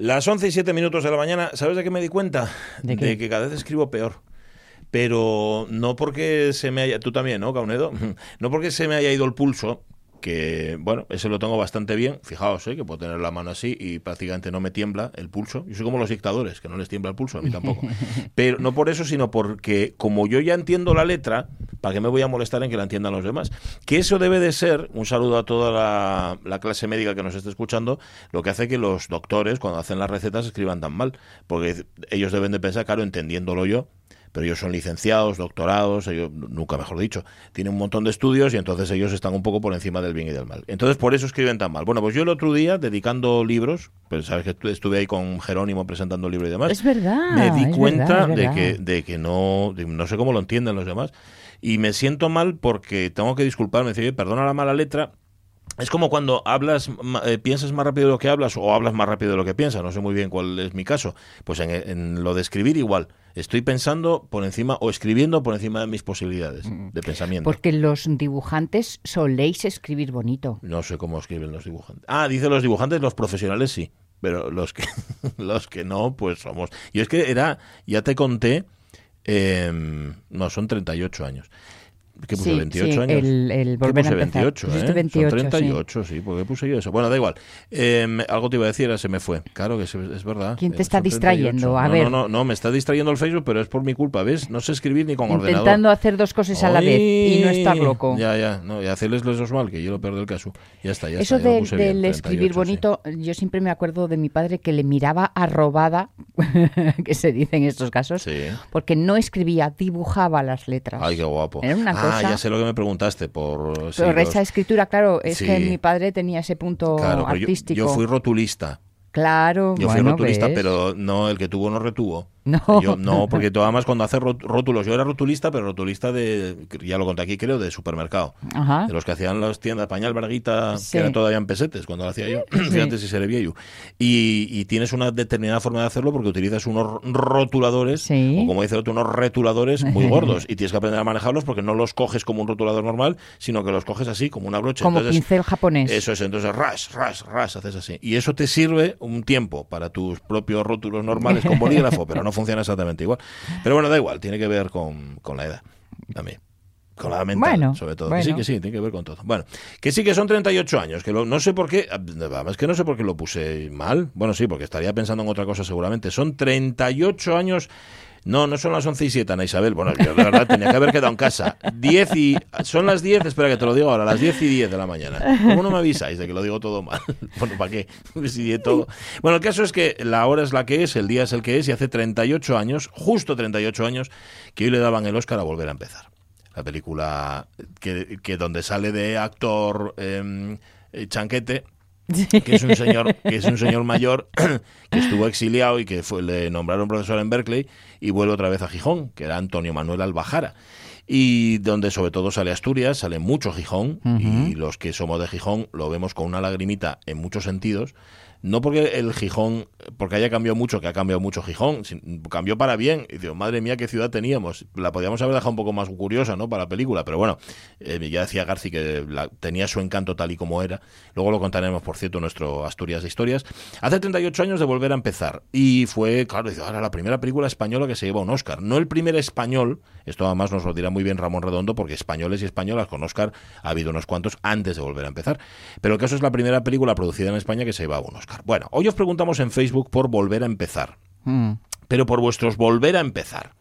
Las 11 y 7 minutos de la mañana, ¿sabes de qué me di cuenta? ¿De qué? que cada vez escribo peor. Pero no porque se me haya. Tú también, ¿no, Caunedo? No porque se me haya ido el pulso, que, bueno, ese lo tengo bastante bien. Fijaos, ¿eh? que puedo tener la mano así y prácticamente no me tiembla el pulso. Yo soy como los dictadores, que no les tiembla el pulso, a mí tampoco. Pero no por eso, sino porque como yo ya entiendo la letra, ¿para qué me voy a molestar en que la entiendan los demás? Que eso debe de ser, un saludo a toda la, la clase médica que nos esté escuchando, lo que hace que los doctores, cuando hacen las recetas, escriban tan mal. Porque ellos deben de pensar, claro, entendiéndolo yo, pero ellos son licenciados, doctorados, ellos, nunca mejor dicho, tienen un montón de estudios y entonces ellos están un poco por encima del bien y del mal. Entonces por eso escriben tan mal. Bueno, pues yo el otro día, dedicando libros, pues sabes que estu- estuve ahí con Jerónimo presentando el libro y demás, Es verdad. me di cuenta verdad, de, que, de que no, de- no sé cómo lo entienden los demás. Y me siento mal porque tengo que disculparme, decir, "Oye, perdona la mala letra, es como cuando hablas, ma- eh, piensas más rápido de lo que hablas o hablas más rápido de lo que piensas. No sé muy bien cuál es mi caso. Pues en, en lo de escribir igual. Estoy pensando por encima o escribiendo por encima de mis posibilidades de pensamiento. Porque los dibujantes soléis escribir bonito. No sé cómo escriben los dibujantes. Ah, dice los dibujantes, los profesionales sí. Pero los que, los que no, pues somos. Yo es que era, ya te conté, em, no, son 38 años. ¿Qué puse? Sí, 28 sí, años. el- el ¿Qué volver a puse? empezar. 28, Pusiste ¿eh? 28, Son sí. 38, sí. ¿por qué puse yo eso? Bueno, da igual. Em, algo te iba a decir, se me fue. Claro que se- es verdad. ¿Quién te Eh, está son distrayendo? A no, ver. No, no, no, me está distrayendo el Facebook, pero es por mi culpa, ¿ves? No sé escribir ni con ordenador. Intentando hacer dos cosas a la vez y no estar loco. Ya, ya, no, y hacerles los mal, que yo lo pierdo el caso. Ya está, ya Eso está. ya lo del, escribir 38, bonito, yo siempre me acuerdo de mi padre que le miraba arrobada, que se dice en estos casos, Sí. porque no escribía, dibujaba las letras. Ay, qué guapo. Era una ah, ya sé lo que me preguntaste por... sí, Pero los- escritura, claro, es Sí. que mi padre tenía ese punto Claro, pero yo- artístico. yo, fui rotulista. Claro, Yo fui rotulista, ¿ves? pero no, el que tuvo no retuvo. No. Yo, no, porque tú además cuando haces rot- rótulos, yo era rotulista, pero rotulista de, ya lo conté aquí creo, de supermercado. Ajá. De los que hacían las tiendas, pañal, barguita, Sí. que era todavía en pesetes cuando lo hacía yo, fíjate si seré viejo. Y, y tienes una determinada forma de hacerlo porque utilizas unos rotuladores, Sí. o como dice el otro, unos retuladores muy gordos. y tienes que aprender a manejarlos porque no los coges como un rotulador normal, sino que los coges así, como una brocha. Como Entonces, pincel japonés. eso es, entonces ras, ras, ras, haces así. Y eso te sirve un tiempo para tus propios rótulos normales con bolígrafo, pero no funciona exactamente igual. Pero bueno, da igual, tiene que ver con, con la edad también. Con la mental, Bueno, sobre todo. bueno. Que sí, que sí, tiene que ver con todo. Bueno, que sí que son 38 años, que lo- no sé por qué, además que no sé por qué lo puse mal. Bueno, sí, porque estaría pensando en otra cosa seguramente. Son 38 años. No, no son las 11 y 7, Ana Isabel. Bueno, yo de verdad tenía que haber quedado en casa. 10 y. Son las 10, espera que te lo digo ahora, las 10 y 10 de la mañana. ¿Cómo no me avisáis de que lo digo todo mal? Bueno, ¿para qué? Si todo. Bueno, el caso es que la hora es la que es, el día es el que es, y hace 38 años, justo 38 años, que hoy le daban el Oscar a volver a empezar. La película que, que donde sale de actor em, eh, Chanquete, que es un señor que es un señor mayor que estuvo exiliado y que fue, le nombraron profesor en Berkeley y vuelve otra vez a Gijón, que era Antonio Manuel Albajara. Y donde sobre todo sale Asturias, sale mucho Gijón, y los que somos de Gijón lo vemos con una lagrimita en muchos sentidos. No porque el Gijón, porque haya cambiado mucho, que ha cambiado mucho Gijón, cambió para bien. Y digo, madre mía, qué ciudad teníamos. La podíamos haber dejado un poco más curiosa, ¿no? Para la película, pero bueno, eh, ya decía Garci que la- tenía su encanto tal y como era. Luego lo contaremos, por cierto, en nuestro Asturias de Historias. Hace 38 años de volver a empezar. Y fue, claro, dice, ahora la primera película española que se lleva un Oscar. No el primer español, esto además nos lo dirá muy bien Ramón Redondo, porque españoles y españolas con Oscar ha habido unos cuantos antes de volver a empezar. Pero el caso es la primera película producida en España que se llevaba un Oscar. Bueno, hoy os preguntamos en Facebook por volver a empezar Mm. pero por vuestros volver a empezar.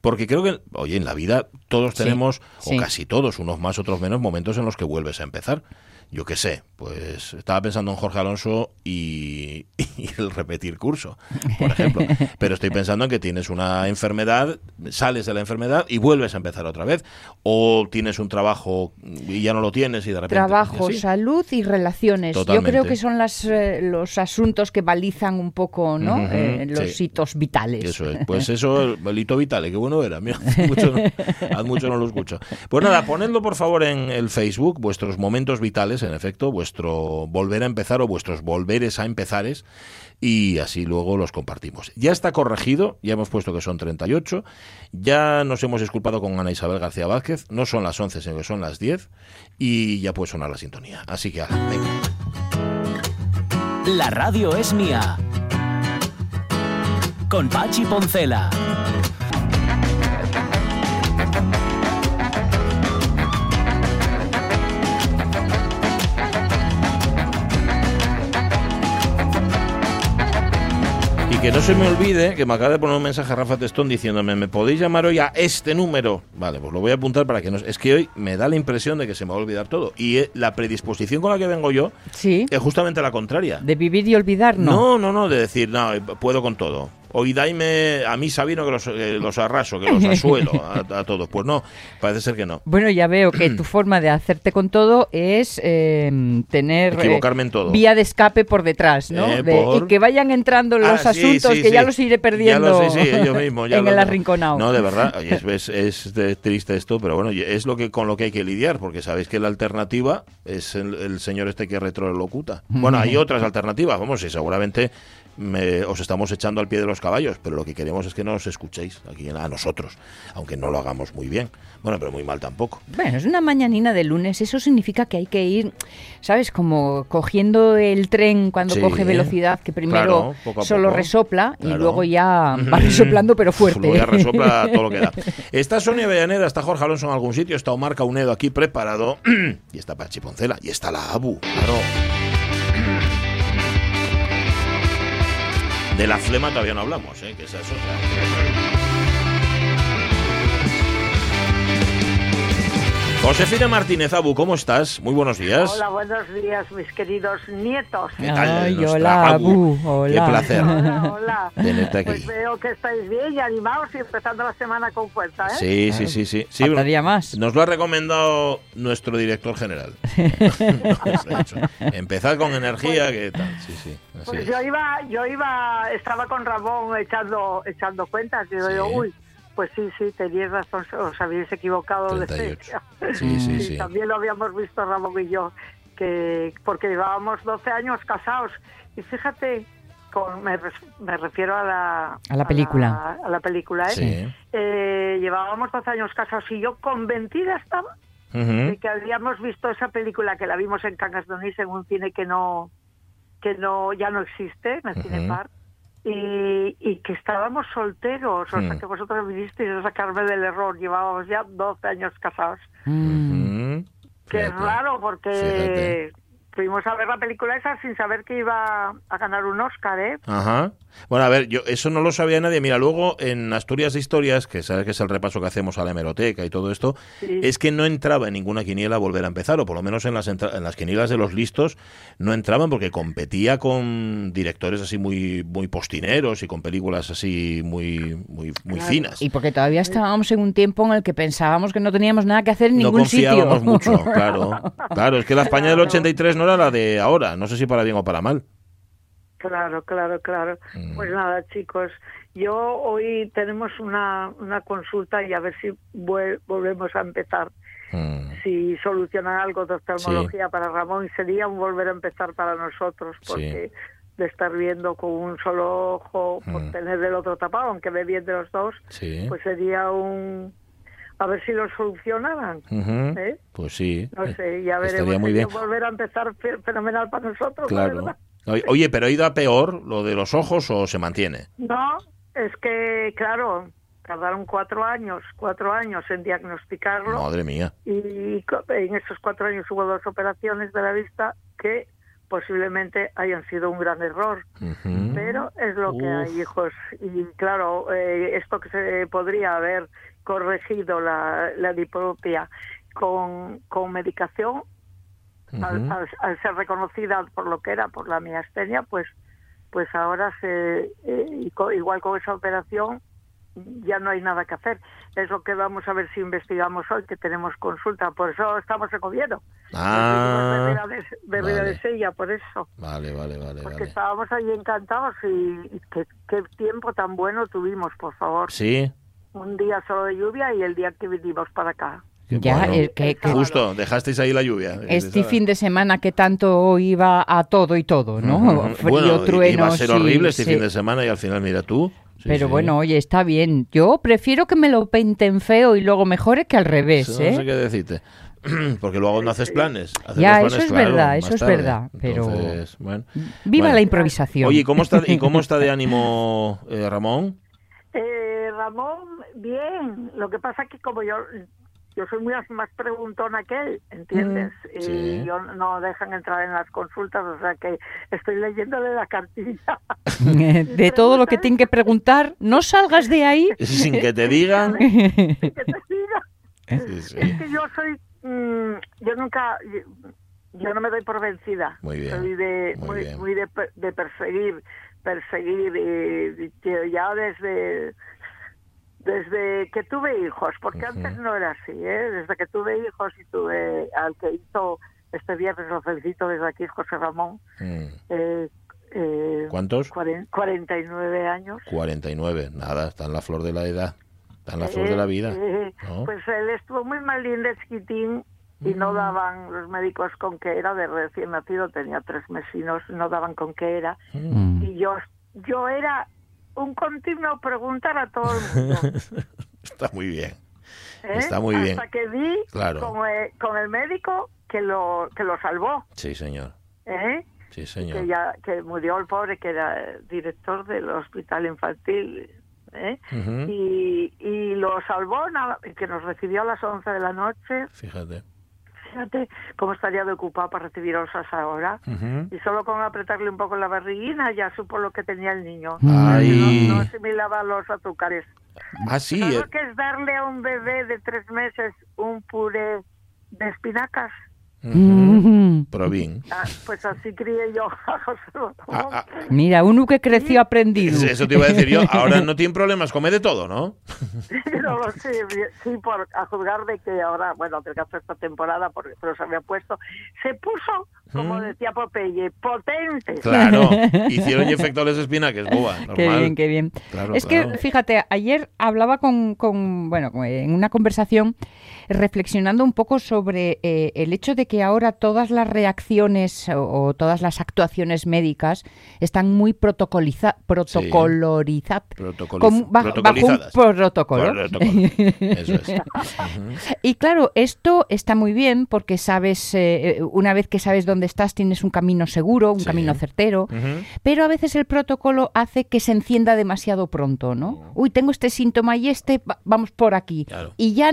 Porque creo que, oye, en la vida todos Sí, tenemos, sí. o casi todos, unos más, otros menos, momentos en los que vuelves a empezar. Yo qué sé, pues estaba pensando en Jorge Alonso y, y el repetir curso, por ejemplo. Pero estoy pensando en que tienes una enfermedad, sales de la enfermedad y vuelves a empezar otra vez. O tienes un trabajo y ya no lo tienes y de repente... Trabajo, y salud y relaciones. Yo creo que son las, eh, los asuntos que balizan un poco ¿no? Eh, los sí. hitos vitales. Eso es. Pues eso, el hito vital, qué bueno era. Mira, hace mucho, no, hace mucho no lo escucho. Pues nada, ponedlo por favor en el Facebook, vuestros momentos vitales, en efecto, vuestro volver a empezar o vuestros volveres a empezares, y así luego los compartimos. Ya está corregido, ya hemos puesto que son 38, ya nos hemos disculpado con Ana Isabel García Vázquez, no son las 11, sino que son las 10, y ya puede sonar la sintonía. Así que, ala. La radio es mía. con Pachi Poncela. Que no se me olvide que me acaba de poner un mensaje a Rafa Testón diciéndome, ¿me podéis llamar hoy a este número? Vale, pues lo voy a apuntar para que no... Es que hoy me da la impresión de que se me va a olvidar todo. Y eh, la predisposición con la que vengo yo Sí. es justamente la contraria. De vivir y olvidar, no. No, no, no, de decir, no, puedo con todo. Hoy daime a mí Sabino que los, eh, los arraso, que los asuelo a, a todos. Pues no, parece ser que no. Bueno, ya veo que tu forma de hacerte con todo es eh, tener eh, Equivocarme en todo. vía de escape por detrás, ¿no? Eh, De- por- Y que vayan entrando los Ah, sí, asuntos, sí, que ya sí. los iré perdiendo Ya lo sé, sí, yo mismo. ya en lo- el arrinconado. No, de verdad, oye, es, es- triste esto, pero bueno, es lo que con lo que hay que lidiar, porque sabéis que la alternativa es el, el señor este que retrolocuta. Bueno, hay otras alternativas, vamos, y seguramente me- os estamos echando al pie de los caballos, pero lo que queremos es que nos escuchéis aquí a nosotros, aunque no lo hagamos muy bien. Bueno, pero muy mal tampoco. Bueno, es una mañanina de lunes, eso significa que hay que ir, ¿sabes? Como cogiendo el tren cuando Sí, coge velocidad, que primero claro, solo poco. resopla y Claro. luego ya va resoplando pero fuerte. Luego ya resopla todo lo que da. Está Sonia Avellaneda, está Jorge Alonso en algún sitio, está Omar Caunedo aquí preparado, y está Pachi Poncela, y está la ABU, claro. De la flema todavía no hablamos, ¿eh? que esa es otra. Josefina Martínez Abu, ¿cómo estás? Muy buenos días. Hola, buenos días, mis queridos nietos. ¿Qué tal, Ay, hola, Abu? Hola. Qué placer. Hola, hola. Tenerte aquí. Pues veo que estáis bien y animados y empezando la semana con fuerza, ¿eh? Sí, sí, sí, sí. sí Faltaría más. Nos lo ha recomendado nuestro director general. Empezad con energía, que tal. Sí, sí. así Pues es. yo iba, yo iba, estaba con Ramón echando, echando cuentas y Sí. digo, uy, pues sí, sí, teníais razón, os habéis equivocado de 38. fecha. Sí, sí, Y sí. También lo habíamos visto Ramón y yo, que porque llevábamos 12 años casados. Y fíjate, con, me, me refiero a la... A la película. A la, a la película, ¿eh? Sí. Eh, llevábamos 12 años casados y yo convencida estaba de que habíamos visto esa película que la vimos en Cangas de Onís en un cine que no que no ya no existe en el Ujú. Cinepar y, y que estábamos solteros o sea Mm. que vosotros vinisteis a sacarme del error llevábamos ya 12 años casados Mm. Ujú. que es Fíjate. raro porque Fíjate. Fuimos a ver la película esa sin saber que iba a ganar un Oscar ¿eh? Ajá. Bueno, a ver, yo eso no lo sabía nadie. Mira, luego en Asturias de Historias, que sabes que es el repaso que hacemos a la hemeroteca y todo esto, Sí. es que no entraba en ninguna quiniela volver a empezar, o por lo menos en las, entra- en las quinielas de los listos no entraban porque competía con directores así muy muy postineros y con películas así muy muy muy Claro. finas. Y porque todavía estábamos en un tiempo en el que pensábamos que no teníamos nada que hacer en no ningún sitio. confiábamos mucho, claro. Claro, es que la España del Claro. 83 no era la de ahora, no sé si para bien o para mal. Claro, claro, claro. Mm. Pues nada, chicos, yo hoy tenemos una, una consulta y a ver si vuel- volvemos a empezar. Mm. Si solucionan algo de oftalmología para Ramón, sería un volver a empezar para nosotros, Sí. porque de estar viendo con un solo ojo, por Mm. tener el otro tapado, aunque ve bien de los dos, Sí. pues sería un... A ver si lo solucionaran. Ujú. ¿eh? Pues sí. No sé, ya estaría veremos. muy bien. volver a empezar fe- fenomenal para nosotros, la Claro. Oye, pero ¿ha ido a peor lo de los ojos o se mantiene? No, es que, claro, tardaron cuatro años, cuatro años en diagnosticarlo Madre mía. y en esos cuatro años hubo dos operaciones de la vista que posiblemente hayan sido un gran error. Pero es lo que hay, hijos. Y claro, eh, esto que se podría haber corregido la, la diplopia con, con medicación, al, Ujú. al- al ser reconocida por lo que era, por la miastenia, pues, pues ahora se, eh, igual con esa operación ya no hay nada que hacer. Es lo que vamos a ver si investigamos hoy, que tenemos consulta. Por eso estamos en gobierno. Ah, de, Berrida vale. de Sella, por eso. vale, vale, vale, Porque vale. estábamos ahí encantados y, y qué, qué tiempo tan bueno tuvimos, por favor. Sí, Un día solo de lluvia y el día que vinimos para acá. Ya, bueno. el que- que- Justo, dejasteis ahí la lluvia. Este fin de semana que tanto iba a todo y todo, ¿no? Ujú. Frío, bueno, truenos. iba a ser horrible este sí. fin de semana y al final mira tú. Sí, Pero sí. bueno, oye, está bien. Yo prefiero que me lo pinten feo y luego mejore que al revés, Eso ¿eh? No sé qué decirte. porque luego no haces planes. Haces Ya, eso es claro, verdad, eso es tarde. verdad, pero- Entonces, bueno. Viva Bueno. la improvisación. Oye, ¿y cómo está, ¿y cómo está de ánimo eh, Ramón? Eh, Ramón, bien. Lo que pasa que como yo yo soy muy más preguntona que él, ¿entiendes? Y sí. yo no dejan entrar en las consultas, o sea que estoy leyéndole la cartilla. de todo lo que tienen que preguntar, no salgas de ahí. Sin que te digan. que te diga. Sí, sí. Es que yo soy, mm, yo nunca, yo no me doy por vencida. Muy bien, Soy de, muy muy, bien. muy de, de perseguir, perseguir, y que ya desde, desde que tuve hijos, porque antes no era así, ¿eh? Desde que tuve hijos y tuve al que hizo este viernes, lo felicito desde aquí, José Ramón, Mm. eh, eh, ¿Cuántos? cuaren- 49 años. 49. Nada, está en la flor de la edad. Está en la flor de la vida. Eh, ¿no? Pues él estuvo muy malín de chiquitín y Mm. no daban los médicos con qué era, de recién nacido, tenía tres mesinos, no daban con qué era. Mm. Y yo, yo era un continuo preguntar a todo el mundo. Está muy bien. ¿eh? Está muy bien. Hasta que vi Claro. con, el, con el médico que lo, que lo salvó. Sí, señor. ¿eh? Sí, que señor. ya que murió el pobre que era director del hospital infantil ¿eh? Y, y lo salvó que nos recibió a las 11 de la noche Fíjate. Fíjate cómo estaría de ocupado para recibir osas ahora y solo con apretarle un poco la barriguina ya supo lo que tenía el niño Ay. no, no asimilaba los azúcares Ah, sí. ¿Sabes eh, que es darle a un bebé de tres meses un puré de espinacas? Ujú. Mm. Provin. Ah, pues así crié yo a José Ramón. Ah, ah, Mira, uno que creció aprendido. eso te iba a decir yo. Ahora no tiene problemas, come de todo, ¿no? Sé, sí, por, a juzgar de que ahora, bueno, del caso esta temporada, porque pero se había puesto, se puso, como Mm. decía Popeye, potente. Claro. Hicieron y efecto les espinaques, boba. Normal. Qué bien, qué bien. Claro, es claro. que, fíjate, ayer hablaba con, con, bueno, en una conversación reflexionando un poco sobre eh, el hecho de que ahora todas las reacciones o, o todas las actuaciones médicas están muy protocoliza, protocolorizadas. Protocoliza- con- bajo, bajo un protocolo. Protocolo. Eso es. Y claro, esto está muy bien porque sabes, eh, eh, una vez que sabes dónde estás, tienes un camino seguro, un Sí. camino certero. Pero a veces el protocolo hace que se encienda demasiado pronto, ¿no? Uy, tengo este síntoma y este, va- vamos por aquí. Claro. Y ya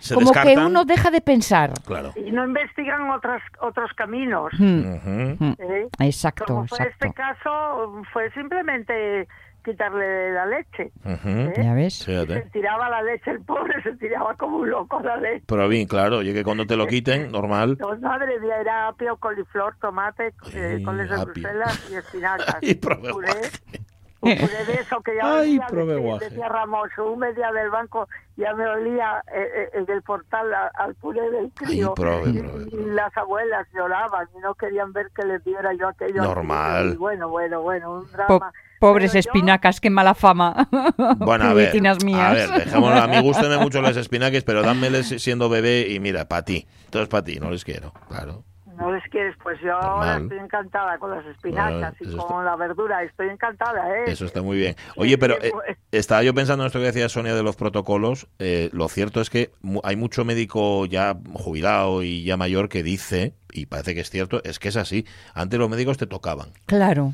Se como que uno deja de pensar. Claro. Y no investigan otros, otros caminos. Mm, ¿eh? Exacto, Como fue exacto. este caso, fue simplemente quitarle la leche. Ujú. ¿eh? Ya ves. Se tiraba la leche, el pobre se tiraba como un loco la leche. Provin, claro. Oye, que cuando te lo quiten, normal. No, madre mía, era apio, coliflor, tomate, eh, coles de. Bruselas y espinacas. Un puré de eso que ya Ay, olía, prove decía, Ramos, un media del banco ya me olía eh, eh, en el portal a- al puré del crío. prove, y, prove, y prove. las abuelas lloraban y no querían ver que les diera yo aquello. Normal. Y bueno, bueno, bueno, un Po- drama. pobres Pero yo- espinacas, qué mala fama. Bueno, a ver, mías. a ver, dejémoslo. A mí gústenme mucho las espinaques, pero dámeles siendo bebé y mira, para ti. Todo es para ti, no les quiero, claro. No les quieres, pues yo ahora Normal. estoy encantada con las espinacas Bueno, y con está- la verdura, estoy encantada, ¿eh? Eso está muy bien. Oye, pero eh, estaba yo pensando en esto que decía Sonia de los protocolos. eh, lo cierto es que mu- hay mucho médico ya jubilado y ya mayor que dice, y parece que es cierto, es que es así. Antes los médicos te tocaban. Claro.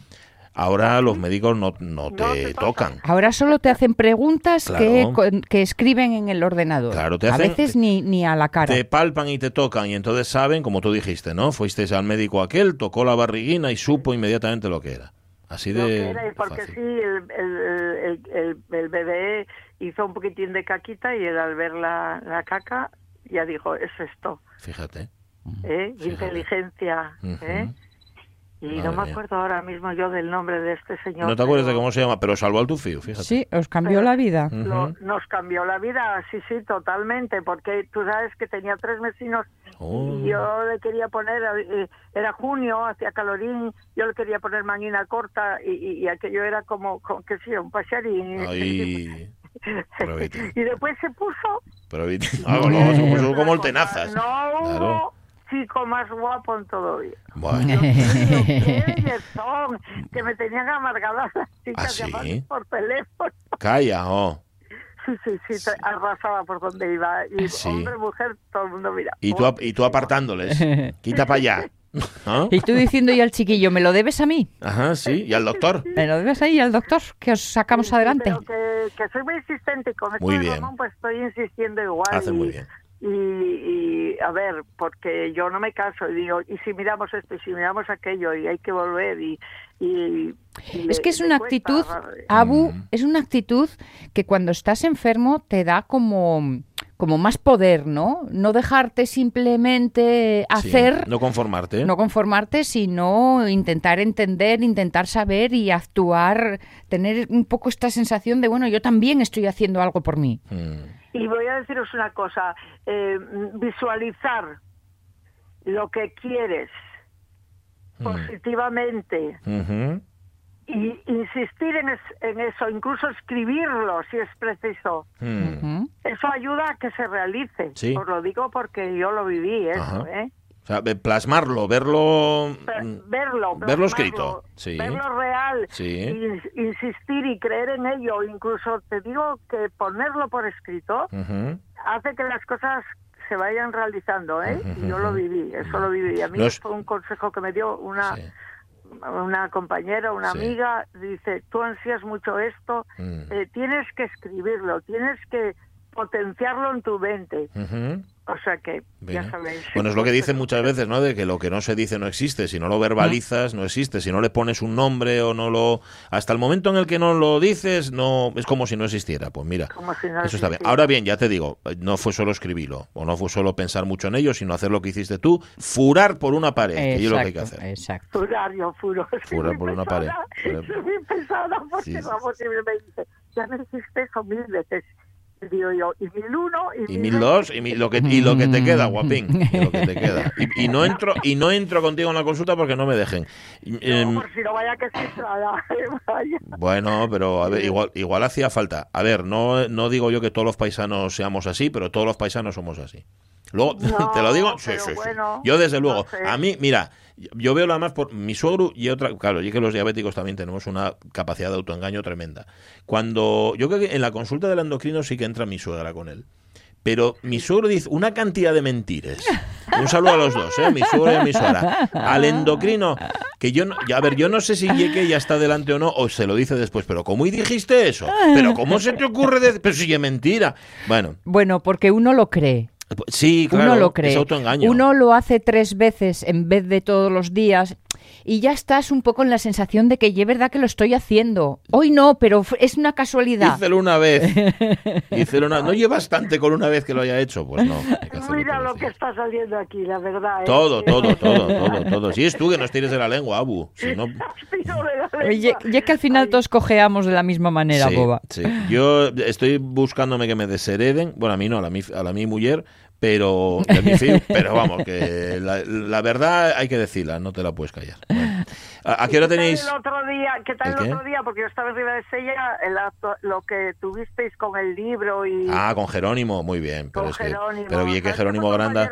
Ahora los médicos no, no No te te tocan. tocan. Ahora solo te hacen preguntas que, Claro. que escriben en el ordenador. Claro, te a veces ni, ni a la cara. Te palpan y te tocan y entonces saben, como tú dijiste, ¿no? Fuiste al médico aquel, tocó la barriguina y supo inmediatamente lo que era. Así Lo que de era, porque fácil. sí, el, el, el, el- el bebé hizo un poquitín de caquita y él al ver la, la caca ya dijo, es esto, Fíjate. ¿eh? Fíjate. Inteligencia, ¿eh? Y Madre no me mía. acuerdo ahora mismo yo del nombre de este señor. No te acuerdas de pero cómo se llama, pero salvó al tufío, fíjate. Sí, os cambió la vida. lo- nos cambió la vida, sí, sí, totalmente, porque tú sabes que tenía tres vecinos Oh. y yo le quería poner, eh, era junio, hacía calorín, yo le quería poner manguina corta y, y- y aquello era como, como que sí, un pacharín. Ay, y después se puso Proviti. Ah, no, se puso como el tenazas. No hubo Claro. Chico más guapo en todo día. Bueno, bellezón, que me tenían amargadas las chicas ¿Ah, sí? llamando por teléfono. calla, oh. Sí, sí, sí, arrasaba por donde iba. Y Sí. hombre, mujer, todo el mundo mira. Y tú, y tú apartándoles. Quita para allá. ¿No? Y tú diciendo ya al chiquillo, ¿me lo debes a mí? Ajá, sí. Y al doctor. ¿Me lo debes ahí al doctor? Que os sacamos Sí, adelante. Pero que, que soy muy insistente y con esto Muy bien. Ramón, pues estoy insistiendo igual. Hace y, muy bien. Y, y, a ver, porque yo no me caso y digo, y si miramos esto y si miramos aquello y hay que volver y... y- y Es que es una cuesta, actitud, Abu, Mm. es una actitud que cuando estás enfermo te da como, como más poder, ¿no? No dejarte simplemente Sí, hacer, No conformarte. no conformarte, sino intentar entender, intentar saber y actuar, tener un poco esta sensación de, bueno, yo también estoy haciendo algo por mí. Mm. Y voy a deciros una cosa, eh, visualizar lo que quieres Mm. positivamente Ujú. y insistir en, es- en eso, incluso escribirlo si es preciso. Mm. Eso ayuda a que se realice. Sí. Os lo digo porque yo lo viví, eso, Ajá. ¿eh? O sea, plasmarlo, verlo. Ver- mm, verlo, verlo escrito, sí. verlo real, Sí. insistir y creer en ello. Incluso te digo que ponerlo por escrito hace que las cosas se vayan realizando, ¿eh? Y yo lo viví, eso lo viví. A mí Los- fue un consejo que me dio una Sí. una compañera, una Sí. amiga, dice, tú ansías mucho esto, Mm. eh, tienes que escribirlo, tienes que potenciarlo en tu mente. Ujú. O sea que, ya sabéis. Bueno, es lo que dicen muchas veces, ¿no? De que lo que no se dice no existe. Si no lo verbalizas, no existe. Si no le pones un nombre o no lo... Hasta el momento en el que no lo dices, no es como si no existiera. Pues mira, Como si no eso está bien. Ahora bien, ya te digo, no fue solo escribirlo, o no fue solo pensar mucho en ello, sino hacer lo que hiciste tú, furar por una pared, que es lo que hay que Exacto, hacer. exacto. Furar, yo furo. Furar por una pesada, pared. Soy muy pesada porque Sí, me dice, ya me dijiste eso mil veces. Y digo yo, y mil uno, y, Y mil dos, y, mil- lo que, y lo que te queda, guapín. Y lo que te queda. Y, y no entro y no entro contigo en la consulta porque no me dejen. No, em, por si no vaya que se vaya. Bueno, pero a ver, igual, igual hacía falta. A ver, no, no digo yo que todos los paisanos seamos así, pero todos los paisanos somos así. Luego, No, te lo digo, sí, sí, sí. bueno, Yo desde no luego, sé. a mí, mira, yo veo la más por mi suegro y otra, claro, y que los diabéticos también tenemos una capacidad de autoengaño tremenda. Cuando, yo creo que en la consulta del endocrino sí que entra mi suegra con él. Pero mi suegro dice una cantidad de mentiras. Un saludo a los dos, ¿eh? mi suegro y a mi suegra. Al endocrino, que yo no, a ver, yo no sé si Yeke ya está delante o no, o se lo dice después, pero ¿cómo y dijiste eso? ¿Pero cómo se te ocurre decir? Pero si es mentira. Bueno, Bueno, porque uno lo cree. Sí, claro, uno lo cree. es autoengaño. Uno lo hace tres veces en vez de todos los días y ya estás un poco en la sensación de que ya es verdad que lo estoy haciendo. Hoy no, pero es una casualidad. Dícelo una vez. Dícelo una... ¿No llevas bastante con una vez que lo haya hecho? Pues no. Mira lo que está saliendo aquí, la verdad. ¿eh? Todo, todo, todo, todo, todo. Si es tú que nos tires de la lengua, Abu. Si no... Lengua. ya que al final Ay, todos cojeamos de la misma manera, Sí, boba. sí. Yo estoy buscándome que me deshereden. Bueno, a mí no, a la mi, a la mi mujer, pero fill, pero vamos, que la, la verdad hay que decirla, no te la puedes callar. Bueno. ¿A, a qué hora ¿Qué tal tenéis? el otro día? ¿Qué tal ¿El el, qué? otro día? Porque yo estaba arriba de Sella, el acto- lo que tuvisteis con el libro y Ah, con Jerónimo, muy bien. Pero con es que, Jerónimo. pero oye, que ¿Sabes Jerónimo fue Granda.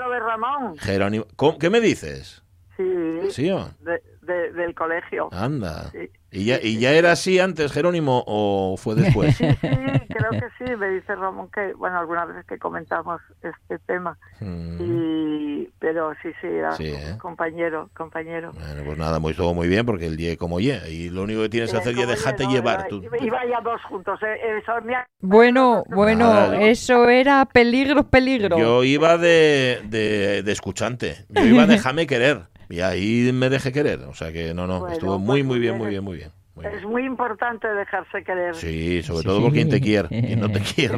Jerónimo, ¿cómo- ¿Qué me dices? Sí, ¿Sí o? de- de- del colegio. Anda. Sí. ¿Y ya, ¿Y ya era así antes, Jerónimo, o fue después? Sí, creo que sí, me dice Ramón que, bueno, algunas veces que comentamos este tema, Mm. y pero sí, sí, era Sí, ¿eh? compañero, compañero. Bueno, pues nada, muy, todo muy bien, porque el día como ye, y lo único que tienes que Eh, hacer es yo, no, llevar. era- Tú. Y vaya dos juntos, eh, eso ha- Bueno, bueno, yo- eso era peligro, peligro. Yo iba de, de, de escuchante, yo iba déjame querer, y ahí me dejé querer, o sea que no, no, Bueno, estuvo pues muy, muy muy bien, bien. muy bien, muy bien. muy bien. Es muy importante dejarse querer. Sí, sobre Sí. todo por quien te quiere, quien no te quiere.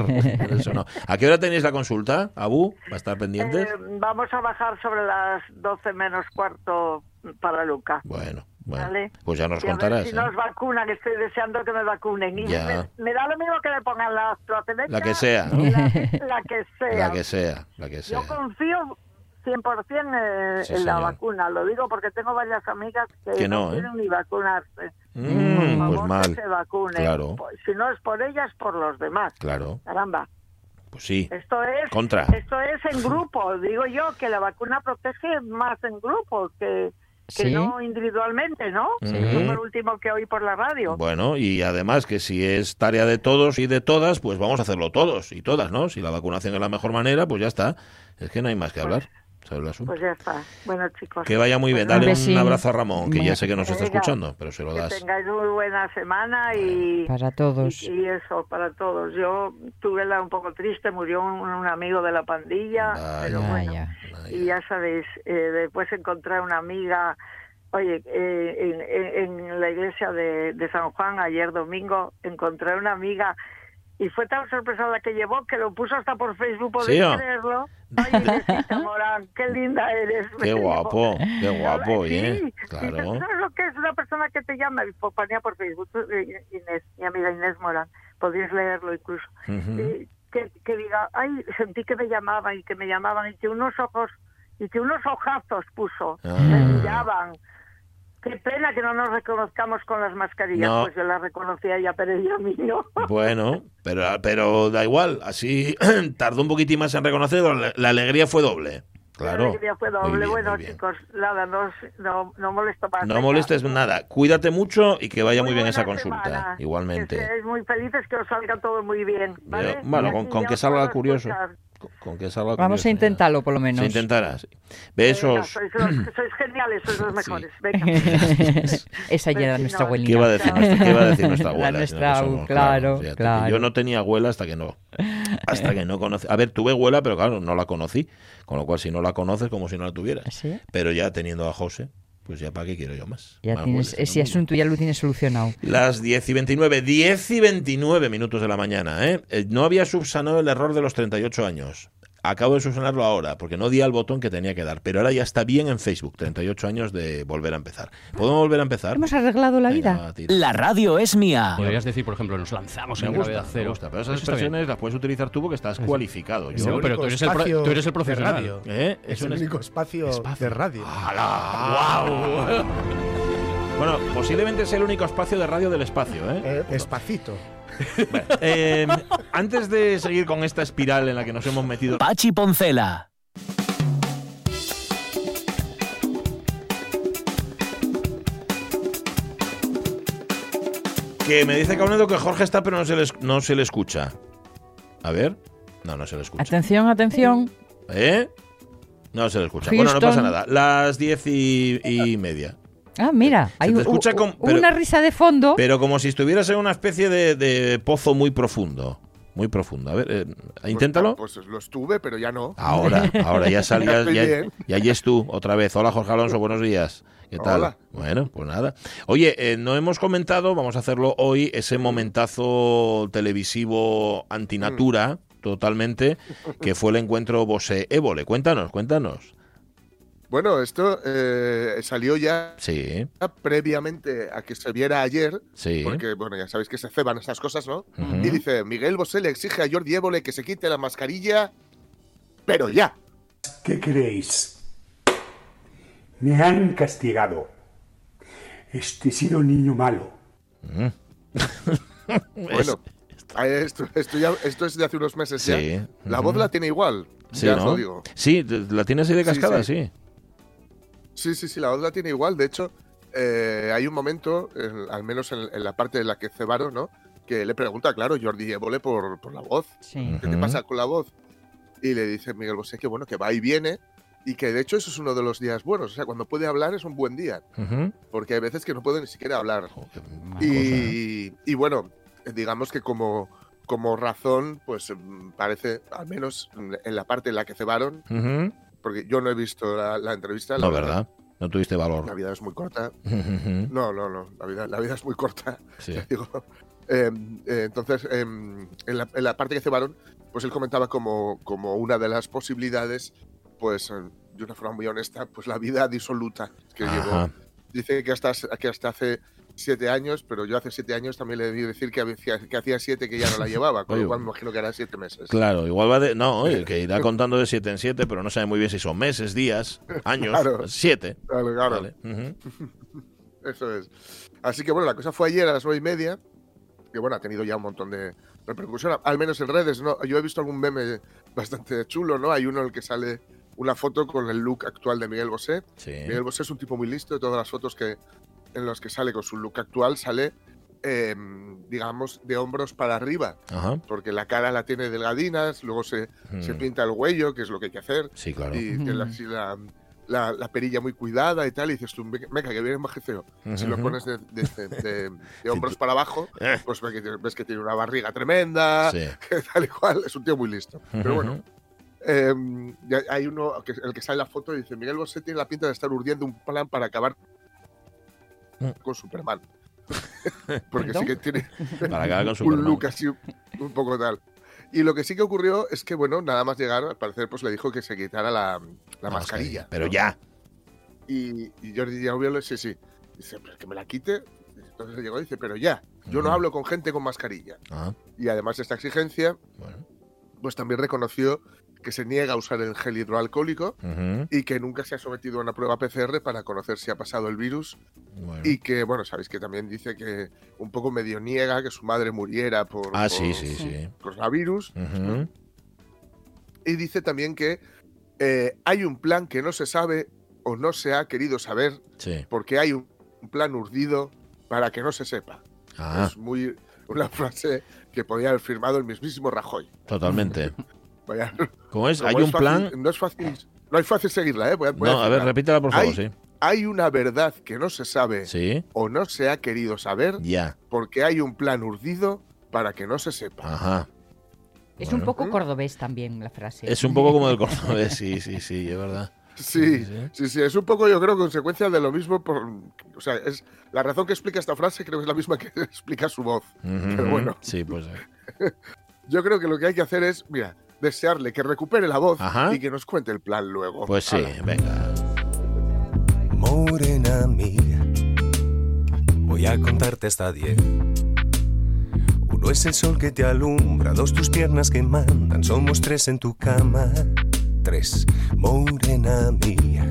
Eso no. ¿A qué hora tenéis la consulta, Abu? ¿Va a estar pendientes? Eh, vamos a bajar sobre las 12 menos cuarto para Luca. Bueno, bueno, Vale. pues ya nos Y a ver contarás. si ¿eh? nos vacunan, estoy deseando que me vacunen. Y Ya. me, me da lo mismo que me pongan la AstraZeneca. La que sea, ¿no? La, la que sea. La que sea, la que sea. Yo confío 100% eh, Sí, en la vacuna. Lo digo porque tengo varias amigas que, Que no, ¿eh? quieren ni vacunarse. Mm, Por favor, pues que mal, se vacunen. Claro. Pues, Si no es por ellas, por los demás. claro, Caramba. pues sí. Esto es Contra. esto es en grupo. Digo yo que la vacuna protege más en grupo que, que Sí. no individualmente, ¿no? Sí. Fue lo último que oí por la radio. Bueno, y además que si es tarea de todos y de todas, pues vamos a hacerlo todos y todas, ¿no? Si la vacunación es la mejor manera, pues ya está. Es que no hay más que hablar. Sobre el asunto. Pues ya está. Bueno, chicos. que vaya muy bien. Dale Un abrazo a Ramón, que ya sé que nos está escuchando, pero se lo Que das. tengáis muy buena semana y, Para todos. y, y eso, para todos. Yo tuve la un poco triste, murió un, un amigo de la pandilla, Vaya. pero bueno. Vaya. Vaya. Y ya sabéis, eh, después encontré una amiga, oye, eh, en, en- en la iglesia de, de San Juan, ayer domingo, encontré una amiga y fue tan sorpresa la que llevó que lo puso hasta por Facebook, ¿podéis Sí, creerlo? Ay, Morán, qué linda eres. Qué guapo, qué guapo, Sí, ¿eh? Claro. ¿Sabes lo que es una persona que te llama? Ponía por Facebook, eh, Inés, mi amiga Inés Morán, podéis leerlo incluso. Y que, que diga, ay, sentí que me llamaban y que me llamaban y que unos ojos, y que unos ojazos puso, Ah. me miraban. Qué pena que no nos reconozcamos con las mascarillas, No. pues yo la reconocía a ella, pero ella a mí no. Bueno, pero, pero da igual, así tardó un poquitín más en reconocerlo, la, la alegría fue doble. Claro. La alegría fue doble. bien, bueno, chicos, nada, no, no, no molesto más. No molestes nada, cuídate mucho y que vaya muy, bien esa consulta, semana. igualmente. Que seáis muy felices, que os salga todo muy bien. ¿vale? Yo- bueno, con- con ya que salga curioso. Con, con que salga Vamos curioso, a ya. intentarlo, por lo menos. Se intentará, sí. Venga, Besos. sois, los- sois geniales, sois los mejores. Venga. Esa ya era nuestra abuelita. ¿Qué iba a decir, nuestra- qué iba a decir nuestra La abuela? nuestra, Si no, somos, claro, fíjate, claro. Yo no tenía abuela hasta que no. Hasta que no conocí. A ver, tuve abuela, pero claro, no la conocí. Con lo cual, si no la conoces, como si no la tuvieras. ¿Sí? Pero ya teniendo a José, pues ya para qué quiero yo más. Ya Más tienes, abuelas ese mundo. asunto ya lo tienes solucionado. Las 10 y 29, 10 y 29 minutos de la mañana. ¿eh? Eh, No había subsanado el error de los 38 años. Acabo de subsanarlo ahora, porque no di al botón que tenía que dar. Pero ahora ya está bien en Facebook, 38 años de volver a empezar. ¿Podemos volver a empezar? Hemos arreglado la Venga, vida. La radio es mía. Podrías decir, por ejemplo, nos lanzamos Me en gusta, gravedad me cero. gusta, pero esas expresiones las puedes utilizar tú porque estás cualificado. Es Yo, pero tú eres el pro- tú eres el de profesional. radio. ¿Eh? Es un el único espacio, espacio. de radio. ¡Hala! ¡Guau! Bueno, posiblemente es el único espacio de radio del espacio, ¿eh? Eh, Eh, antes de seguir con esta espiral en la que nos hemos metido, Pachi Poncela. que me dice Caunedo que Jorge está pero no se le, no se le escucha. A ver. No, no se le escucha. Atención, atención. ¿Eh? No se le escucha. Bueno, no pasa nada. Las diez y, y media. Ah, mira, hay te u- escucha u- con- pero- una risa de fondo. Pero como si estuvieras en una especie de, de pozo muy profundo. Muy profundo. A ver, eh, inténtalo. Pues, pues lo estuve, pero ya no. Ahora, ahora ya salías, ya, bien. ya allí es tú, otra vez. Hola Jorge Alonso, buenos días. ¿Qué tal? Hola. Bueno, pues nada. Oye, eh, no hemos comentado, vamos a hacerlo hoy, ese momentazo televisivo antinatura, totalmente, que fue el encuentro Bosé Évole. Cuéntanos, cuéntanos. Bueno, esto eh, salió ya Sí, previamente a que se viera ayer, sí. porque bueno, ya sabéis que se ceban esas cosas, ¿no? Y dice, Miguel Bosé le exige a Jordi Évole que se quite la mascarilla, pero ya. ¿Qué creéis? Me han castigado. Este he sido un niño malo. Bueno, a esto, esto, ya, esto es de hace unos meses ya. Sí. La Ujú. voz la tiene igual, Sí, ya os lo digo. Sí, la tienes ahí de Sí, cascada, sí. sí. Sí, sí, sí, la voz la tiene igual. De hecho, eh, hay un momento, en- al menos en, en la parte de la que cebaron, ¿no? Que le pregunta, claro, Jordi Évole por, por la voz. Sí. ¿Qué te pasa con la voz? Y le dice Miguel Bosé que bueno, que va y viene y que de hecho eso es uno de los días buenos. O sea, cuando puede hablar es un buen día, porque hay veces que no puede ni siquiera hablar. ¿eh? Y, y bueno, digamos que como, como razón, pues mm, parece, al menos en la parte en la que cebaron. Porque yo no he visto la, la entrevista. la No, ¿verdad? No tuviste valor. La vida es muy corta. No, no, no, la vida, la vida es muy corta. Sí. ya digo. Eh, eh, entonces, em, en, la, en la parte que cebaron, pues él comentaba como, como una de las posibilidades, pues eh, de una forma muy honesta, pues la vida disoluta que Ajá. llevó. Dice que hasta, que hasta hace siete años, pero yo hace siete años también le debí decir que, había- que hacía siete que ya no la llevaba, con Oye, lo cual me imagino que eran siete meses. Claro, igual va de. No, oye, que irá contando de siete en siete, pero no sabe muy bien si son meses, días, años. Claro. Siete. Claro, claro. Vale. Eso es. Así que bueno, la cosa fue ayer a las nueve y media, que bueno, ha tenido ya un montón de repercusión, al menos en redes, ¿no? Yo he visto algún meme bastante chulo, ¿no? Hay uno en el que sale una foto con el look actual de Miguel Bosé. Sí. Miguel Bosé es un tipo muy listo. De todas las fotos que en las que sale con su look actual sale, eh, digamos, de hombros para arriba. Ajá. Porque la cara la tiene delgadinas, luego se, se Mm. pinta el cuello, que es lo que hay que hacer. Sí, claro. Y tiene así la, la- la perilla muy cuidada y tal. Y dices tú, venga, que viene majeceo. Si lo pones de, de- de- de hombros para abajo, Eh. pues ves que, tiene- ves que tiene una barriga tremenda, Sí. que tal y cual. Es un tío muy listo. Pero bueno, eh, hay uno, que, el que sale en la foto, y dice, Miguel Bosé tiene la pinta de estar urdiendo un plan para acabar. Con Superman. Porque ¿Perdón? sí que tiene Para un Superman. look así un poco tal. Y lo que sí que ocurrió es que, bueno, nada más llegar, al parecer, pues le dijo que se quitara la, la mascarilla. Pero ¿no? ya. Y, y Jordi Giaviolo, sí, sí. Dice, pero que me la quite. Entonces llegó y dice, pero ya, yo no Ujú. hablo con gente con mascarilla. Ah, Y además de esta exigencia, bueno. pues también reconoció que se niega a usar el gel hidroalcohólico y que nunca se ha sometido a una prueba PCR para conocer si ha pasado el virus Bueno. y que, bueno, sabéis que también dice que un poco medio niega que su madre muriera por, Ah, por sí, sí, sí. coronavirus. Ujú. Y dice también que eh, hay un plan que no se sabe o no se ha querido saber Sí. porque hay un un plan urdido para que no se sepa. Ah, Es muy una frase que podía haber firmado el mismísimo Rajoy. totalmente. Vaya, ¿Cómo es? como Hay es un fácil- plan. No es fácil, no es fácil seguirla, ¿eh? Voy a- voy No, a ver, repítela por favor, Hay- sí. Hay una verdad que no se sabe Sí. o no se ha querido saber Ya. porque hay un plan urdido para que no se sepa. Ajá. Es Bueno. un poco cordobés también la frase. Es un poco como del cordobés, sí, sí, sí, es verdad. Sí, Sí, sí, sí, es un poco, yo creo, consecuencia de lo mismo. Por, o sea, es la razón que explica esta frase creo que es la misma que explica su voz. Pero bueno. Sí, pues. Yo creo que lo que hay que hacer es, mira, desearle que recupere la voz Ajá. y que nos cuente el plan luego. Pues sí, venga. Morena mía, voy a contarte hasta diez. Uno es el sol que te alumbra, dos tus piernas que mandan, somos tres en tu cama. Tres, morena mía.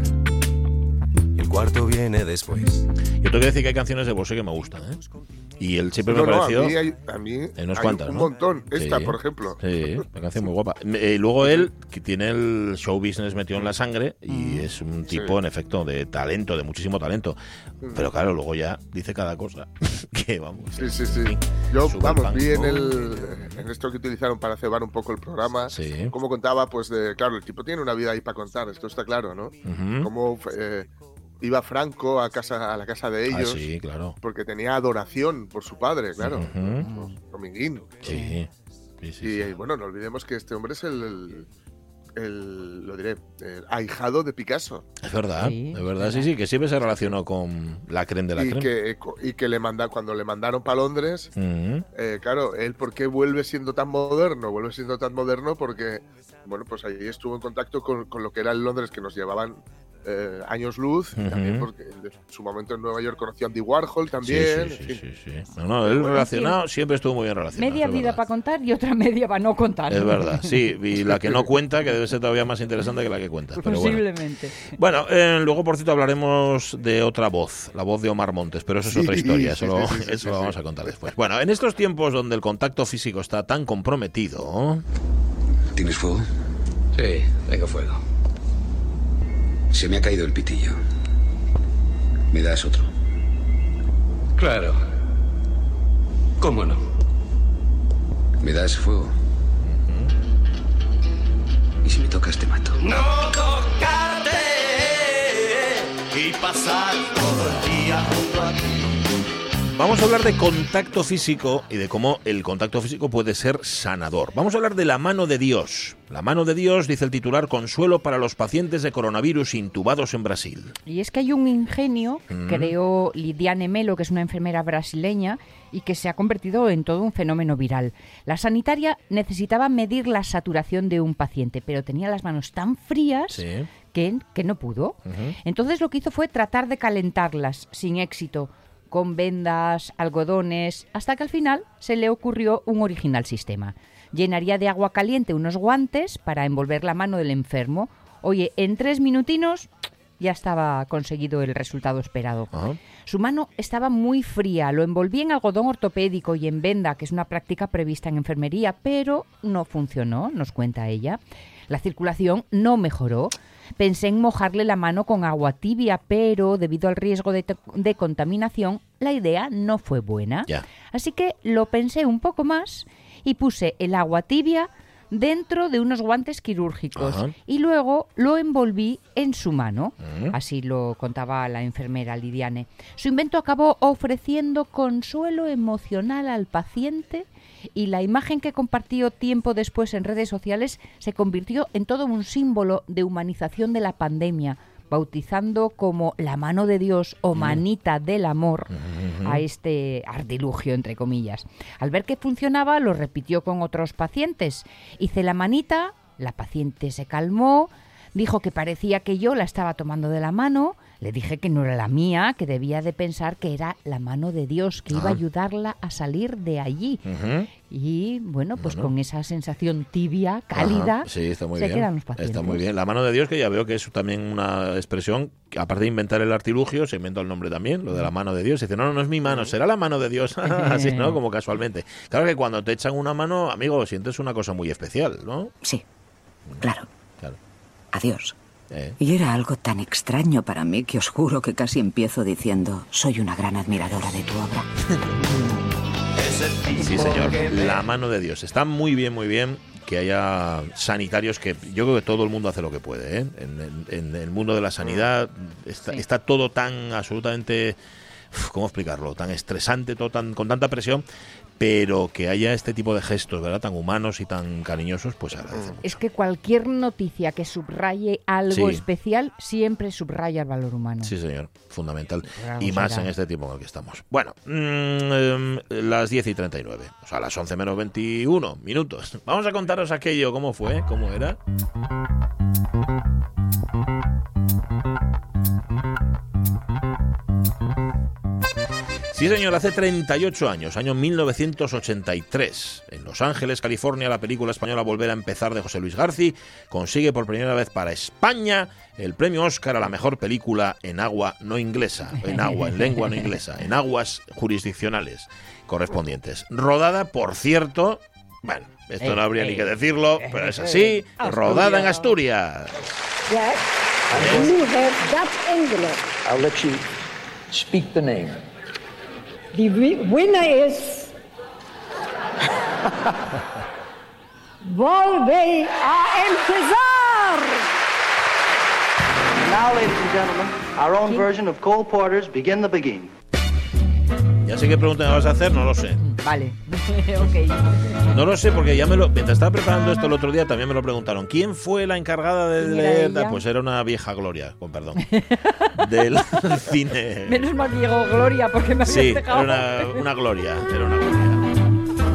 El cuarto viene después. Yo tengo que decir que hay canciones de Bosé que me gustan, ¿eh? Y él siempre me No, no, a pareció. mí hay, a mí Hay unas hay cuantas, un ¿no? montón. Esta, Sí. por ejemplo. Sí, una canción muy guapa. Eh, luego él, que tiene el show business metido en la sangre y es un tipo, Sí. en efecto, de talento, de muchísimo talento. Pero claro, luego ya dice cada cosa. que vamos. Sí, sí, sí. Yo, vamos, vi en, el, en esto que utilizaron para cebar un poco el programa, Sí. cómo contaba, pues, de. Claro, el tipo tiene una vida ahí para contar, esto está claro, ¿no? Ujú. Cómo eh, iba Franco a, casa, a la casa de Ah, ellos. sí, claro. Porque tenía adoración por su padre, claro. Dominguín. Sí. Sí, sí, Y sí. eh, bueno, no olvidemos que este hombre es el, el, el- lo diré, el ahijado de Picasso. Es verdad, Sí, es verdad, sí, sí, que siempre se relacionó con la creme de la y, creme. que, y que le manda, cuando le mandaron para Londres, eh, claro, él por qué vuelve siendo tan moderno, vuelve siendo tan moderno porque, bueno, pues ahí estuvo en contacto con, con lo que era el Londres que nos llevaban eh, años luz, y también Ujú. porque en su momento en Nueva York conoció a Andy Warhol Sí, también. sí, en sí, fin. sí, sí. No, no, él relacionado siempre estuvo muy bien relacionado. Media vida verdad. para contar y otra media para no contar. Es verdad, sí, y la que no cuenta, que debe ser todavía más interesante que la que cuenta. Pero bueno. Posiblemente. Bueno, eh, luego por cierto hablaremos de otra voz, la voz de Omar Montes, pero eso es Sí, otra historia, sí, eso, lo, sí, sí, sí, eso sí, lo sí. vamos a contar después. Bueno, en estos tiempos donde el contacto físico está tan comprometido, ¿Tienes fuego? Sí, tengo fuego. Se me ha caído el pitillo. ¿Me das otro? Claro. ¿Cómo no? ¿Me das fuego? Y si me tocas te mato. No tocarte y pasar todo el día. Vamos a hablar de contacto físico y de cómo el contacto físico puede ser sanador. Vamos a hablar de la mano de Dios. La mano de Dios, dice el titular, consuelo para los pacientes de coronavirus intubados en Brasil. Y es que hay un ingenio Mm. que creó Lidiane Melo, que es una enfermera brasileña, y que se ha convertido en todo un fenómeno viral. La sanitaria necesitaba medir la saturación de un paciente, pero tenía las manos tan frías Sí. que, que no pudo. Entonces lo que hizo fue tratar de calentarlas, sin éxito, con vendas, algodones, hasta que al final se le ocurrió un original sistema. Llenaría de agua caliente unos guantes para envolver la mano del enfermo. Oye, en tres minutinos ya estaba conseguido el resultado esperado. Ajá. Su mano estaba muy fría, lo envolví en algodón ortopédico y en venda, que es una práctica prevista en enfermería, pero no funcionó, nos cuenta ella. La circulación no mejoró. Pensé en mojarle la mano con agua tibia, pero debido al riesgo de, de contaminación, la idea no fue buena. Así que lo pensé un poco más y puse el agua tibia dentro de unos guantes quirúrgicos Ajá. y luego lo envolví en su mano. Mm. Así lo contaba la enfermera Lidiane. Su invento acabó ofreciendo consuelo emocional al paciente y la imagen que compartió tiempo después en redes sociales se convirtió en todo un símbolo de humanización de la pandemia, bautizando como la mano de Dios o manita del amor a este artilugio, entre comillas. Al ver que funcionaba, lo repitió con otros pacientes. Hice la manita, la paciente se calmó, dijo que parecía que yo la estaba tomando de la mano, le dije que no era la mía, que debía de pensar que era la mano de Dios, que iba a Ah. ayudarla a salir de allí. Y bueno, pues Bueno. con esa sensación tibia, cálida, sí, está muy se bien. quedan los pacientes. Está muy bien. La mano de Dios, que ya veo que es también una expresión, que aparte de inventar el artilugio, se inventó el nombre también, lo de la mano de Dios. Y dice, no, no, no es mi mano, será la mano de Dios. Así, ¿no? Como casualmente. Claro que cuando te echan una mano, amigo, sientes una cosa muy especial, ¿no? Sí, claro. Claro. Adiós. Eh. Y era algo tan extraño para mí que os juro que casi empiezo diciendo, soy una gran admiradora de tu obra. Sí, señor. La mano de Dios. Está muy bien, muy bien que haya sanitarios que yo creo que todo el mundo hace lo que puede. ¿eh? En, en- en el mundo de la sanidad está, Sí. está todo tan absolutamente, ¿cómo explicarlo? Tan estresante, todo tan con tanta presión, pero que haya este tipo de gestos, ¿verdad? Tan humanos y tan cariñosos, pues agradecemos. Es que cualquier noticia que subraye algo Sí. especial siempre subraya el valor humano. Sí, señor, fundamental. Vamos Y más en este tiempo en el que estamos. Bueno, mm, em, las 10 y 39, o sea, las 11 menos 21 minutos. Vamos a contaros aquello, cómo fue, cómo era. Sí, señor, hace 38 años, año 1983. En Los Ángeles, California, la película española Volver a empezar de José Luis García consigue por primera vez para España el premio Oscar a la mejor película en agua no inglesa, en agua, en lengua no inglesa, en aguas jurisdiccionales correspondientes. Rodada, por cierto, bueno, esto no habría ni que decirlo, pero es así, rodada en Asturias. Jack, you have that envelope. I'll let you speak the name. The winner is. Volve a! Now, ladies and gentlemen, our own version of Cole Porter's Begin the Begin. Ya sé qué pregunta me vas a hacer, no lo sé. Vale, ok. No lo sé porque ya me lo mientras estaba preparando esto el otro día también me lo preguntaron. ¿Quién fue la encargada de ¿Quién era leer? ella? Pues era una vieja gloria, con perdón, del cine. Menos mal que llegó Gloria porque me Sí, dejado. era una, una gloria, era una gloria.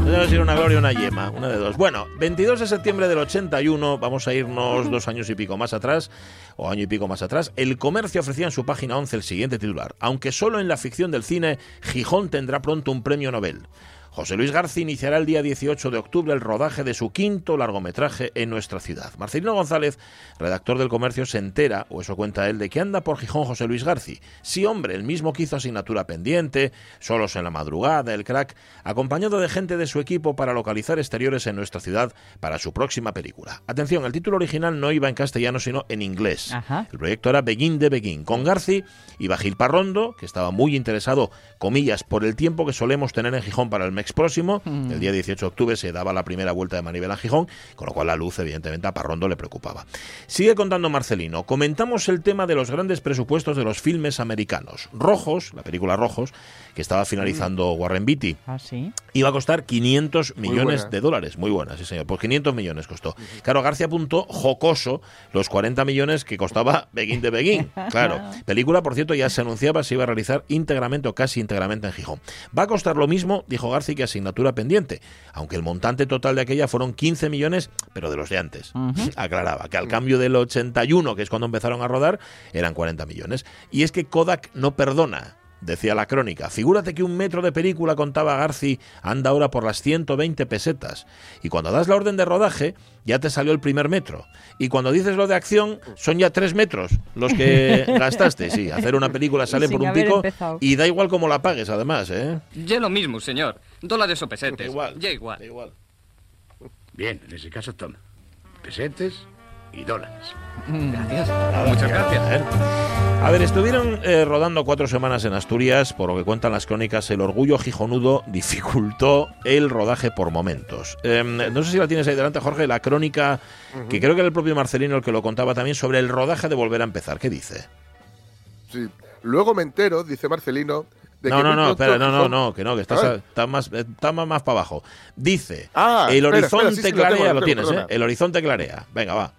No debe ser una gloria o una yema, una de dos. Bueno, 22 de septiembre del 81, vamos a irnos dos años y pico más atrás, o año y pico más atrás. El comercio ofrecía en su página 11 el siguiente titular. Aunque solo en la ficción del cine, Gijón tendrá pronto un premio Nobel. José Luis García iniciará el día 18 de octubre el rodaje de su quinto largometraje en nuestra ciudad. Marcelino González, redactor del Comercio, se entera, o eso cuenta él, de que anda por Gijón José Luis García. Sí, hombre, el mismo que hizo asignatura pendiente, solos en la madrugada, el crack, acompañado de gente de su equipo para localizar exteriores en nuestra ciudad para su próxima película. Atención, el título original no iba en castellano, sino en inglés. Ajá. El proyecto era Begin de Begin, con Garci y Bajil Parrondo, que estaba muy interesado, comillas, por el tiempo que solemos tener en Gijón para el mes próximo. Mm. El día 18 de octubre se daba la primera vuelta de Manivela en Gijón, con lo cual la luz, evidentemente, a Parrondo le preocupaba. Sigue contando Marcelino. Comentamos el tema de los grandes presupuestos de los filmes americanos. Rojos, la película Rojos, que estaba finalizando Warren Beatty, Ah, sí. iba a costar 500 Muy millones de dólares. Muy buena, sí, señor. Pues 500 millones costó. Claro, García apuntó jocoso los 40 millones que costaba Begin de Begin. Claro. Película, por cierto, ya se anunciaba se iba a realizar íntegramente o casi íntegramente en Gijón. Va a costar lo mismo, dijo García, que asignatura pendiente, aunque el montante total de aquella fueron 15 millones, pero de los de antes. Aclaraba que al cambio del 81, que es cuando empezaron a rodar, eran 40 millones. Y es que Kodak no perdona. Decía la crónica, figúrate que un metro de película, contaba Garci, anda ahora por las 120 pesetas. Y cuando das la orden de rodaje, ya te salió el primer metro. Y cuando dices lo de acción, son ya tres metros los que gastaste. Sí, hacer una película sale por un pico empezado. y da igual cómo la pagues, además, ¿eh? Ya lo mismo, señor. Dólares o pesetes. igual. Ya igual. Da igual. Bien, en ese caso toma. Pesetes y dólares. Gracias. Muchas gracias. A ver, estuvieron eh, rodando cuatro semanas en Asturias, por lo que cuentan las crónicas, el orgullo gijonudo dificultó el rodaje por momentos. Em, no sé si la tienes ahí delante, Jorge, la crónica, que creo que era el propio Marcelino el que lo contaba también, sobre el rodaje de Volver a empezar. ¿Qué dice? Sí. Luego me entero, dice Marcelino, de No, que no, no, espera, no, no, no, que no, que estás, está más, está más, más para abajo. Dice, Ah, el espera, horizonte espera, sí, sí, lo clarea, tengo, lo tienes, ¿eh? El horizonte clarea. Venga, va.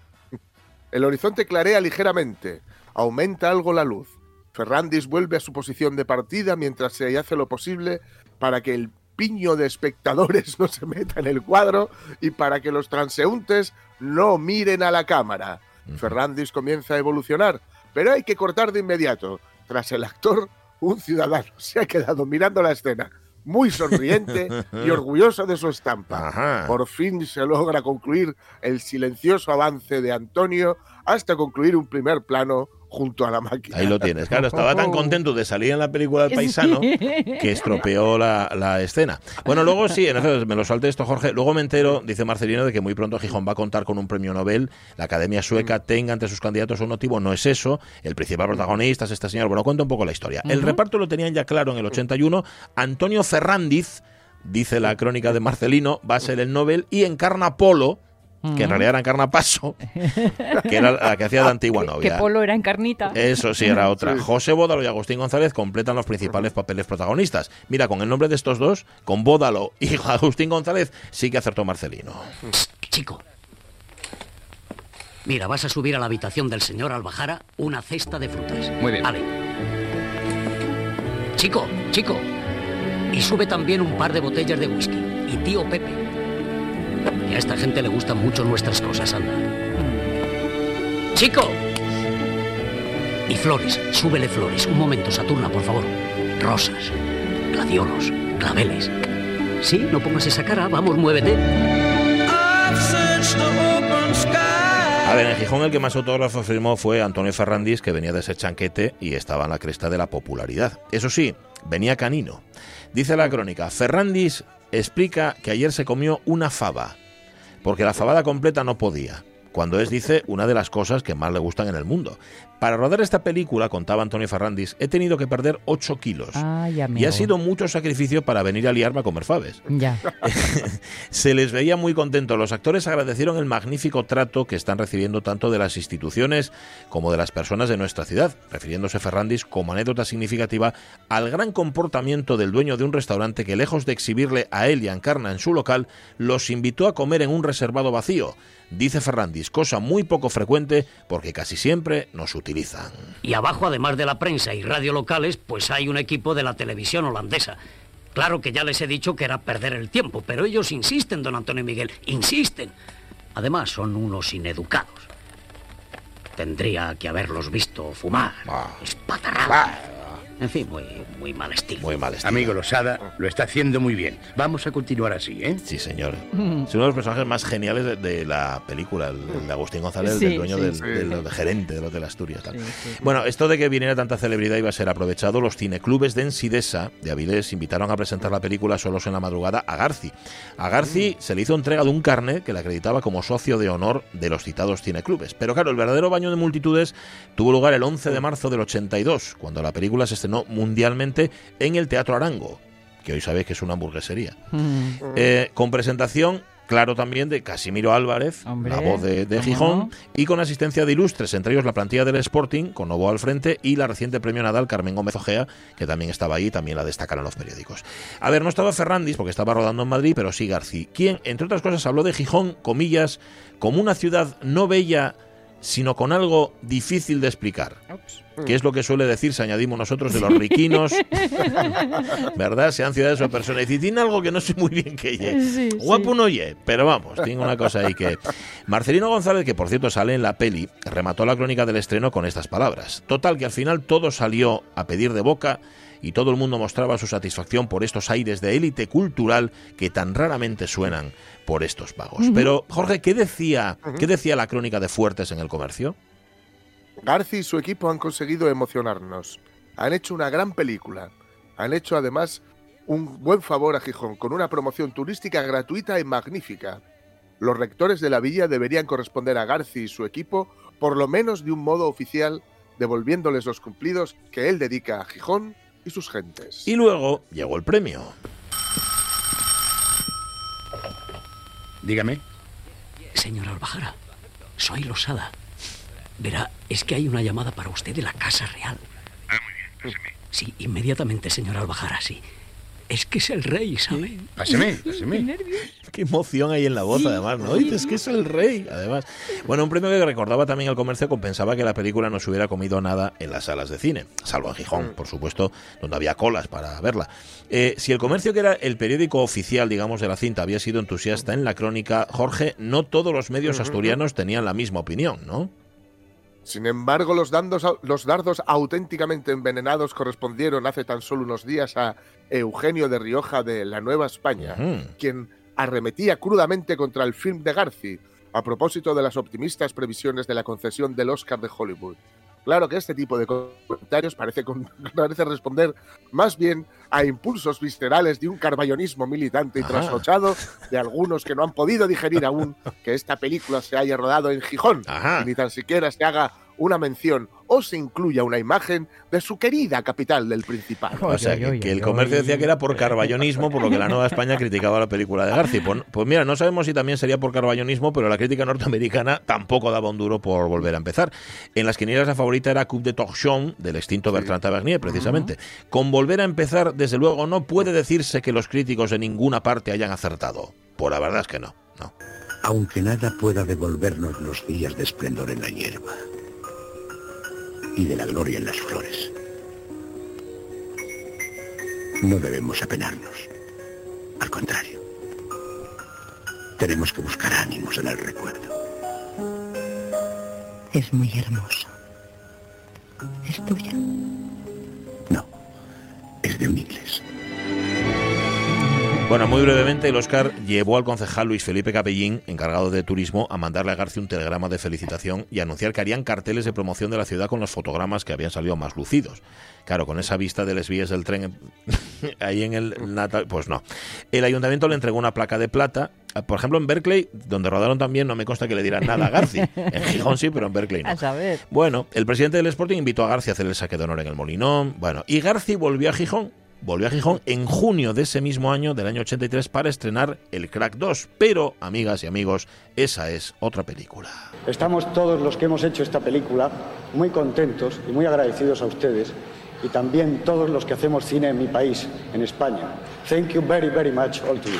El horizonte clarea ligeramente. Aumenta algo la luz. Ferrandis vuelve a su posición de partida mientras se hace lo posible para que el piño de espectadores no se meta en el cuadro y para que los transeúntes no miren a la cámara. Ferrandis comienza a evolucionar, pero hay que cortar de inmediato. Tras el actor, un ciudadano se ha quedado mirando la escena, muy sonriente y orgulloso de su estampa. Por fin se logra concluir el silencioso avance de Antonio hasta concluir un primer plano junto a la máquina. Ahí lo tienes. Claro, estaba tan contento de salir en la película del paisano que estropeó la, la escena. Bueno, luego sí, en efecto, me lo salté esto, Jorge. Luego me entero, dice Marcelino, de que muy pronto Gijón va a contar con un premio Nobel. La Academia Sueca tenga ante sus candidatos un motivo. No es eso. El principal protagonista es este señor. Bueno, cuenta un poco la historia. El reparto lo tenían ya claro en el 81. Antonio Ferrandiz, dice la crónica de Marcelino, va a ser el Nobel y encarna Polo. Que en realidad era encarna a Paso, que era la que hacía de antigua Que novia. Polo era encarnita. Eso sí era otra. José Bódalo y Agustín González completan los principales papeles protagonistas. Mira, con el nombre de estos dos, con Bódalo y Agustín González, sí que acertó Marcelino. Chico. Mira, vas a subir a la habitación del señor Albajara una cesta de frutas. Muy bien. Vale. Chico, chico. Y sube también un par de botellas de whisky. Y tío Pepe. Y a esta gente le gustan mucho nuestras cosas, anda. ¡Chico! Y flores, súbele flores. Un momento, Saturna, por favor. Rosas, gladiolos, claveles. Sí, no pongas esa cara, vamos, muévete. A ver, en Gijón el que más autógrafos firmó fue Antonio Ferrandis, que venía de ese chanquete y estaba en la cresta de la popularidad. Eso sí, venía canino. Dice la crónica, Ferrandis explica que ayer se comió una fava, porque la fabada completa no podía, cuando es, dice, una de las cosas que más le gustan en el mundo. Para rodar esta película, contaba Antonio Ferrandis, he tenido que perder 8 kilos. Ay, Y ha sido mucho sacrificio para venir a liarme a comer faves. Ya. Se les veía muy contentos. Los actores agradecieron el magnífico trato que están recibiendo tanto de las instituciones como de las personas de nuestra ciudad, refiriéndose Ferrandis como anécdota significativa al gran comportamiento del dueño de un restaurante que lejos de exhibirle a él y a Encarna en su local, los invitó a comer en un reservado vacío. Dice Ferrandis, cosa muy poco frecuente porque casi siempre nos utilizan. Y abajo, además de la prensa y radio locales, pues hay un equipo de la televisión holandesa. Claro que ya les he dicho que era perder el tiempo, pero ellos insisten, don Antonio Miguel, insisten. Además, son unos ineducados. Tendría que haberlos visto fumar, espatarrar. En fin, muy, muy mal estilo. Muy mal estilo. Amigo Losada, lo está haciendo muy bien. Vamos a continuar así, ¿eh? Sí, señor. Es uno de los personajes más geniales de, de la película, el, el de Agustín González, el Sí, dueño sí, del, sí. del- del gerente del Hotel Asturias. tal. Bueno, esto de que viniera tanta celebridad iba a ser aprovechado. Los cineclubes de Ensidesa, de Avilés, invitaron a presentar la película solos en la madrugada a Garci. A Garci se le hizo entrega de un carnet que le acreditaba como socio de honor de los citados cineclubes. Pero claro, el verdadero baño de multitudes tuvo lugar el 11 de marzo del 82, cuando la película se estrenó mundialmente en el Teatro Arango, que hoy sabéis que es una hamburguesería. Eh, con presentación, claro, también de Casimiro Álvarez, Hombre, la voz de, de ¿cómo Gijón, no? y con asistencia de ilustres, entre ellos la plantilla del Sporting, con Novo al frente, y la reciente premio Nadal, Carmen Gómez Ojea, que también estaba ahí, también la destacaron los periódicos. A ver, no estaba Ferrandis, porque estaba rodando en Madrid, pero sí García, quien, entre otras cosas, habló de Gijón, comillas, como una ciudad no bella, sino con algo difícil de explicar. Que es lo que suele decirse, añadimos nosotros, de los riquinos, ¿verdad? Sean ciudades o personas. Y tiene algo que no sé muy bien qué ye. Sí, Guapo no ye, pero vamos, tiene una cosa ahí que... Marcelino González, que por cierto sale en la peli, remató la crónica del estreno con estas palabras. Total, que al final todo salió a pedir de boca y todo el mundo mostraba su satisfacción por estos aires de élite cultural que tan raramente suenan por estos pagos. Ujú. Pero, Jorge, ¿qué decía, ¿qué decía la crónica de Fuertes en el comercio? Garci y su equipo han conseguido emocionarnos. Han hecho una gran película. Han hecho además un buen favor a Gijón con una promoción turística gratuita y magnífica. los rectores de la villa deberían corresponder a Garci y su equipo por lo menos de un modo oficial, devolviéndoles los cumplidos que él dedica a Gijón y sus gentes. Y luego llegó el premio. Dígame. Señor Albajara, soy Losada. Verá, es que hay una llamada para usted de la Casa Real. Ah, muy bien, páseme. Sí, inmediatamente, señor Albajara, sí. Es que es el rey, ¿sabe? Páseme, páseme. Qué emoción hay en la voz, además, ¿no? Dices que es el rey, además. Bueno, un premio que recordaba también el comercio compensaba que la película no se hubiera comido nada en las salas de cine, salvo en Gijón, por supuesto, donde había colas para verla. Eh, si el comercio, que era el periódico oficial, digamos, de la cinta, había sido entusiasta en la crónica, Jorge, no todos los medios asturianos tenían la misma opinión, ¿no? Sin embargo, los, dandos- los dardos auténticamente envenenados correspondieron hace tan solo unos días a Eugenio de Rioja de La Nueva España, quien arremetía crudamente contra el film de Garci a propósito de las optimistas previsiones de la concesión del Oscar de Hollywood. Claro que este tipo de comentarios parece, parece responder más bien a impulsos viscerales de un carballonismo militante y Ah. trasnochado de algunos que no han podido digerir aún que esta película se haya rodado en Gijón y ni tan siquiera se haga una mención o se incluya una imagen de su querida capital del Principado. O sea, que, que el comercio decía que era por carballonismo, por lo que la Nueva España criticaba la película de Garci. Pues, pues mira, no sabemos si también sería por carballonismo, pero la crítica norteamericana tampoco daba un duro por volver a empezar. En las quinielas la favorita era Coupe de Torchon, del extinto Bertrand Tavernier, precisamente. Con volver a empezar, desde luego, no puede decirse que los críticos de ninguna parte hayan acertado. Por la verdad es que no. no. Aunque nada pueda devolvernos los días de esplendor en la hierba y de la gloria en las flores. No debemos apenarnos. Al contrario, tenemos que buscar ánimos en el recuerdo. Es muy hermoso. ¿Es tuya? Es de un inglés. Bueno, muy brevemente, el Oscar llevó al concejal Luis Felipe Capellín, encargado de turismo, a mandarle a García un telegrama de felicitación y anunciar que harían carteles de promoción de la ciudad con los fotogramas que habían salido más lucidos. Claro, con esa vista de las vías del tren ahí en el Natal, pues no. El ayuntamiento le entregó una placa de plata. Por ejemplo, en Berkeley, donde rodaron también, no me consta que le dieran nada a García. En Gijón sí, pero en Berkeley no. A saber. Bueno, el presidente del Sporting invitó a García a hacer el saque de honor en el Molinón. Bueno, y García volvió a Gijón. Volvió a Gijón en junio de ese mismo año, del año 83, para estrenar El Crack 2. Pero, amigas y amigos, esa es otra película. Estamos todos los que hemos hecho esta película muy contentos y muy agradecidos a ustedes y también todos los que hacemos cine en mi país, en España. Thank you very, very much all to you.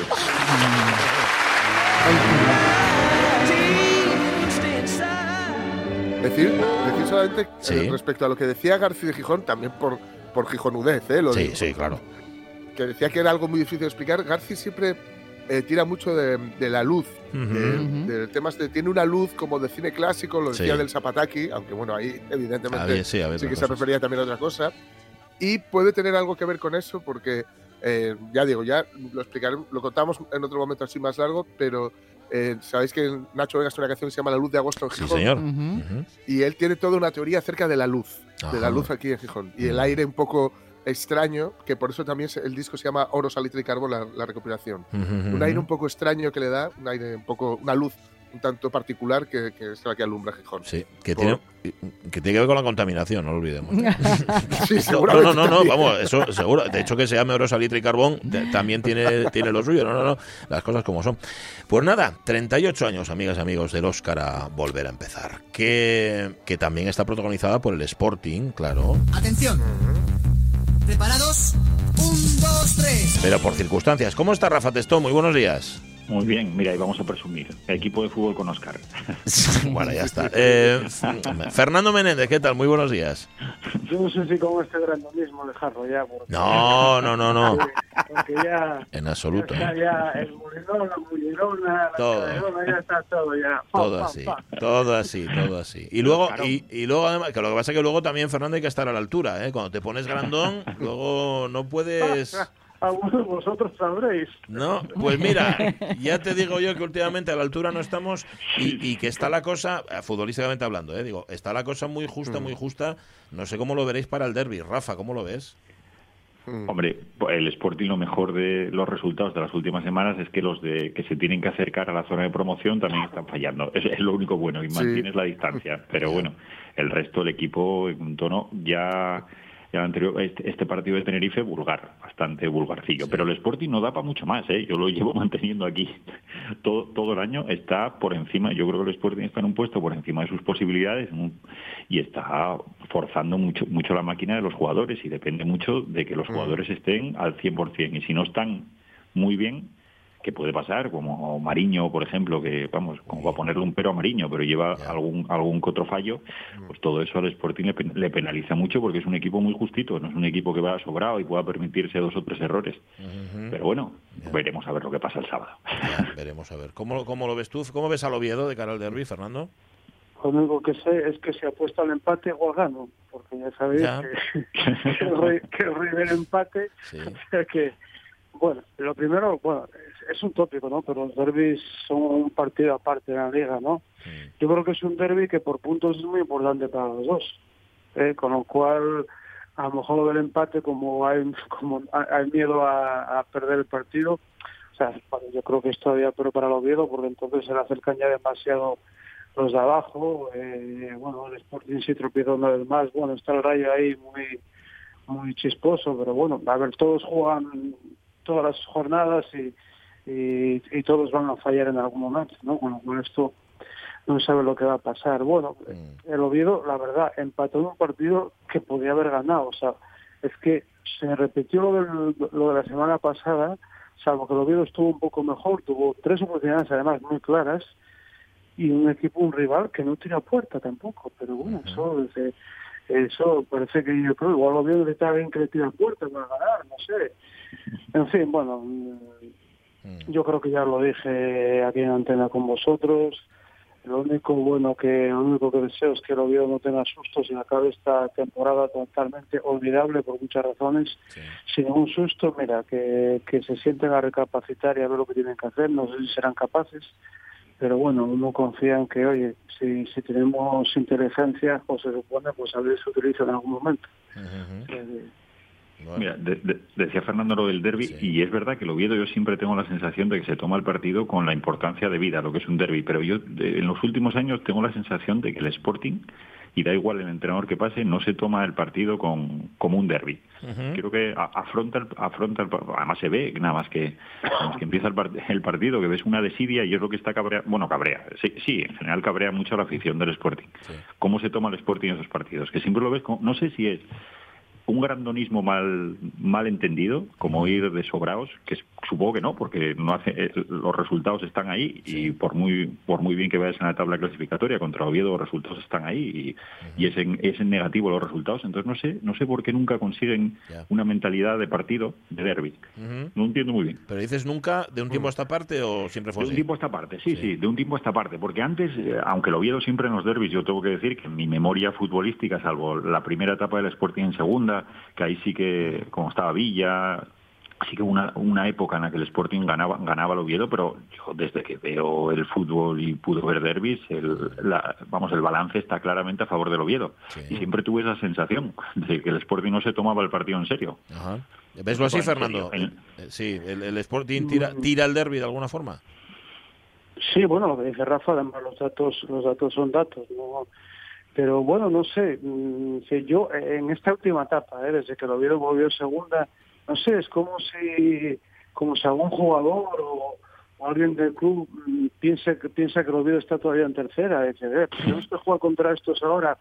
Decir, decir solamente eh, Sí. respecto a lo que decía García de Gijón, también por, por gijonudez, ¿eh? Lo Sí, digo. sí, claro. que decía que era algo muy difícil de explicar. Garci siempre eh, tira mucho de, de la luz. Ujú. de, Ujú. de temas de, tiene una luz como de cine clásico, lo decía Sí. del Zapataki, aunque bueno, ahí evidentemente Había- sí, había que otras se refería también a otra cosa. Y puede tener algo que ver con eso, porque eh, ya digo, ya lo explicaré, lo contamos en otro momento así más largo, pero eh, sabéis que Nacho Vegas tiene una canción que se llama La Luz de Agosto en Sí, Gijón. señor. Ujú. Y él tiene toda una teoría acerca de la luz, de la luz aquí en Gijón. Y el aire un poco extraño, que por eso también el disco se llama Oro, Salitre y Carbón, la, la recopilación. Un aire un poco extraño que le da, un aire un poco, una luz un tanto particular que, que es la que alumbra Gijón. Sí, que Por- tiene, que tiene que ver con la contaminación, no lo olvidemos. Sí, no, seguramente no, no, no, vamos, eso seguro. De hecho, que se llame oro, salitre y carbón también tiene, tiene lo suyo. No, no, no, las cosas como son. Pues nada, 38 años, amigas y amigos, del Oscar a volver a empezar. Que, que también está protagonizada por el Sporting, claro. Atención. ¿Preparados? Un, dos, tres. Pero por circunstancias. ¿Cómo está Rafa Testón? Muy buenos días. Muy bien, mira, y vamos a presumir. Equipo de fútbol con Oscar. bueno, ya está. Eh, Fernando Menéndez, ¿qué tal? Muy buenos días. Yo no sé si con este grandonismo dejarlo ya. Porque, No, no, no, no. Porque ya, En absoluto. ya, ¿eh? ya el Molinón, la la Todo. Caderona, ya está todo ya. Pa, Todo pa, así, pa. todo así, todo así. Y luego, y, y luego además, que lo que pasa es que luego también, Fernando, hay que estar a la altura, ¿eh? Cuando te pones grandón, luego no puedes... A vos- vosotros sabréis. No, pues mira, ya te digo yo que últimamente a la altura no estamos y, y que está la cosa, eh, futbolísticamente hablando, ¿eh? digo, está la cosa muy justa, muy justa. No sé cómo lo veréis para el derby. Rafa, ¿cómo lo ves? Hombre, el Sporting lo mejor de los resultados de las últimas semanas es que los de que se tienen que acercar a la zona de promoción también están fallando. Es, es lo único bueno y Sí. mantienes la distancia. Pero bueno, el resto del equipo en un tono ya el anterior, este, este partido de Tenerife vulgar, bastante vulgarcillo. Pero el Sporting no da para mucho más, ¿eh? Yo lo llevo manteniendo aquí todo, todo el año. Está por encima, yo creo que el Sporting está en un puesto por encima de sus posibilidades y está forzando mucho, mucho la máquina de los jugadores y depende mucho de que los jugadores estén al 100%. Y si no están muy bien, que puede pasar, como Mariño, por ejemplo, que vamos, como va a ponerle un pero a Mariño, pero lleva algún algún otro fallo, pues todo eso al Sporting le, pen- le penaliza mucho porque es un equipo muy justito, no es un equipo que va sobrado y pueda permitirse dos o tres errores. Pero bueno, veremos a ver lo que pasa el sábado. Ya, veremos a ver. ¿Cómo, ¿Cómo lo ves tú? ¿Cómo ves al Oviedo de cara al derby, Fernando? Lo único que sé es que si apuesta al empate o al gano, porque ya sabéis Ya. que, que el rey, que el rey del empate, o sea que, bueno, lo primero, bueno, es, es un tópico, ¿no? Pero los derbis son un partido aparte de la liga, ¿no? Yo creo que es un derby que por puntos es muy importante para los dos, ¿eh? con lo cual a lo mejor lo del empate como hay como hay miedo a, a perder el partido o sea bueno, yo creo que es todavía pero para el Oviedo porque entonces se le acercan ya demasiado los de abajo eh, bueno el Sporting sí tropieza una vez más bueno está el Rayo ahí muy muy chisposo pero bueno a ver todos juegan todas las jornadas y y, y todos van a fallar en algún momento no bueno con esto no sabe lo que va a pasar. Bueno, el Oviedo, la verdad, empató en un partido que podía haber ganado. O sea, es que se repitió lo, del- lo de la semana pasada, salvo que el Oviedo estuvo un poco mejor, tuvo tres oportunidades además muy claras y un equipo, un rival que no tira puerta tampoco. Pero bueno, eso, eh, eso parece que yo creo, igual el Oviedo necesita alguien que le tira puerta para ganar, no sé. En fin, bueno, mm, yo creo que ya lo dije aquí en antena con vosotros. Lo único bueno que lo único que deseo es que el Oviedo no tenga sustos y acabe esta temporada totalmente olvidable por muchas razones, sin ningún susto. Mira, que, que se sienten a recapacitar y a ver lo que tienen que hacer. No sé si serán capaces, pero bueno, uno confía en que, oye, si, si tenemos inteligencia, o se supone, pues a ver si se utiliza en algún momento. Eh, Mira, de- de- decía Fernando lo del derby y es verdad que el Oviedo yo siempre tengo la sensación de que se toma el partido con la importancia de vida, lo que es un derby, pero yo de- en los últimos años tengo la sensación de que el Sporting, y da igual el entrenador que pase, no se toma el partido con, como un derby. Creo que afronta, el, afronta el, además se ve nada más que, nada más que empieza el, part- el partido, que ves una desidia y es lo que está cabrea, bueno, cabrea, sí, sí, en general cabrea mucho a la afición del Sporting. ¿Cómo se toma el Sporting en esos partidos? Que siempre lo ves, como, no sé si es un grandonismo mal mal entendido, como ir de sobraos, que es- supongo que no, porque no hace eh, los resultados están ahí y por muy por muy bien que vayas en la tabla clasificatoria contra Oviedo los resultados están ahí y, y es, en, es en negativo los resultados, entonces no sé no sé por qué nunca consiguen una mentalidad de partido de derby. No entiendo muy bien. ¿Pero dices nunca de un tiempo a esta parte o siempre fue De un tiempo a esta parte, sí, sí, de un tiempo a esta parte. Porque antes, eh, aunque lo Oviedo siempre en los derbis, yo tengo que decir que en mi memoria futbolística, salvo la primera etapa del Sporting en segunda, que ahí sí que, como estaba Villa, sí que una, una época en la que el Sporting ganaba, ganaba al Oviedo, pero yo desde que veo el fútbol y pudo ver derbis, el, la- vamos, el balance está claramente a favor del Oviedo. Y siempre tuve esa sensación de que el Sporting no se tomaba el partido en serio. Ajá. ¿Veslo así, Fernando? Sí, el, el Sporting tira, tira el derby de alguna forma. Sí, bueno, lo que dice Rafa, además los datos, los datos son datos, ¿no? Pero bueno, no sé, mm, si yo eh, en esta última etapa, ¿eh? desde que lo Oviedo volvió segunda, no sé, es como si, como si algún jugador o, o alguien del club mm, piense que piensa que el Oviedo está todavía en tercera, dice, eh, pues tenemos que jugar contra estos ahora.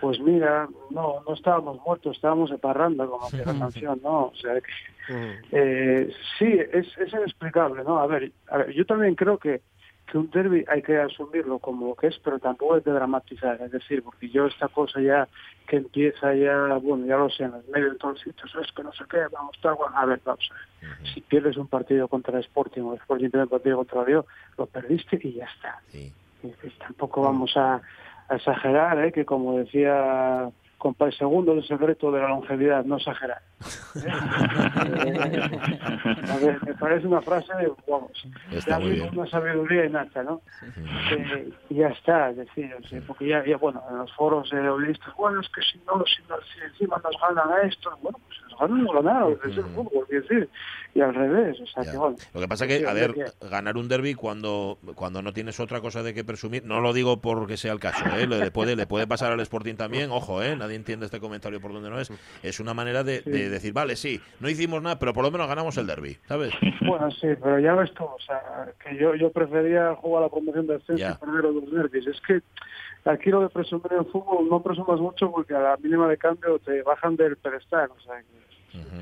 Pues mira, no, no estábamos muertos, estábamos de parranda, como que la canción, ¿no? O sea, que, eh, sí, es, es inexplicable, ¿no? A ver, a ver, yo también creo que, que un derby hay que asumirlo como lo que es, pero tampoco hay que dramatizar, es decir, porque yo esta cosa ya que empieza ya, bueno, ya lo sé, en los medios de todos los sitios, es que no sé qué, vamos a bueno, a ver, vamos a ver. Si pierdes un partido contra el Sporting o el Sporting pierde un partido contra el Río, lo perdiste y ya está. Y, pues, tampoco vamos a, a exagerar, ¿eh? que como decía compa segundo el secreto de la longevidad, no exagerar. A ver, me parece una frase, vamos, Está ya muy mismo bien. una sabiduría innata, ¿no? Eh, y ya está, es decir, o sea, porque ya, ya, bueno, en los foros de oblistas, bueno, es que si no, si, no- si encima nos ganan a esto, bueno, pues ganar o ganar, es el fútbol, quiero decir, y al revés, o sea, que bueno. Lo que pasa es que, Sí, a ver, que- ganar un derby cuando, cuando no tienes otra cosa de que presumir, no lo digo porque sea el caso, ¿eh? le, puede, le puede pasar al Sporting también, ojo, ¿eh? nadie entiende este comentario por donde no es, es una manera de, de decir, vale, sí, no hicimos nada, pero por lo menos ganamos el derby, ¿sabes? Bueno, sí, pero ya ves tú, o sea, que yo, yo prefería jugar a la promoción de ascenso y perder los derbis. Es que aquí lo de presumir en fútbol no presumas mucho porque a la mínima de cambio te bajan del pedestal, o sea que,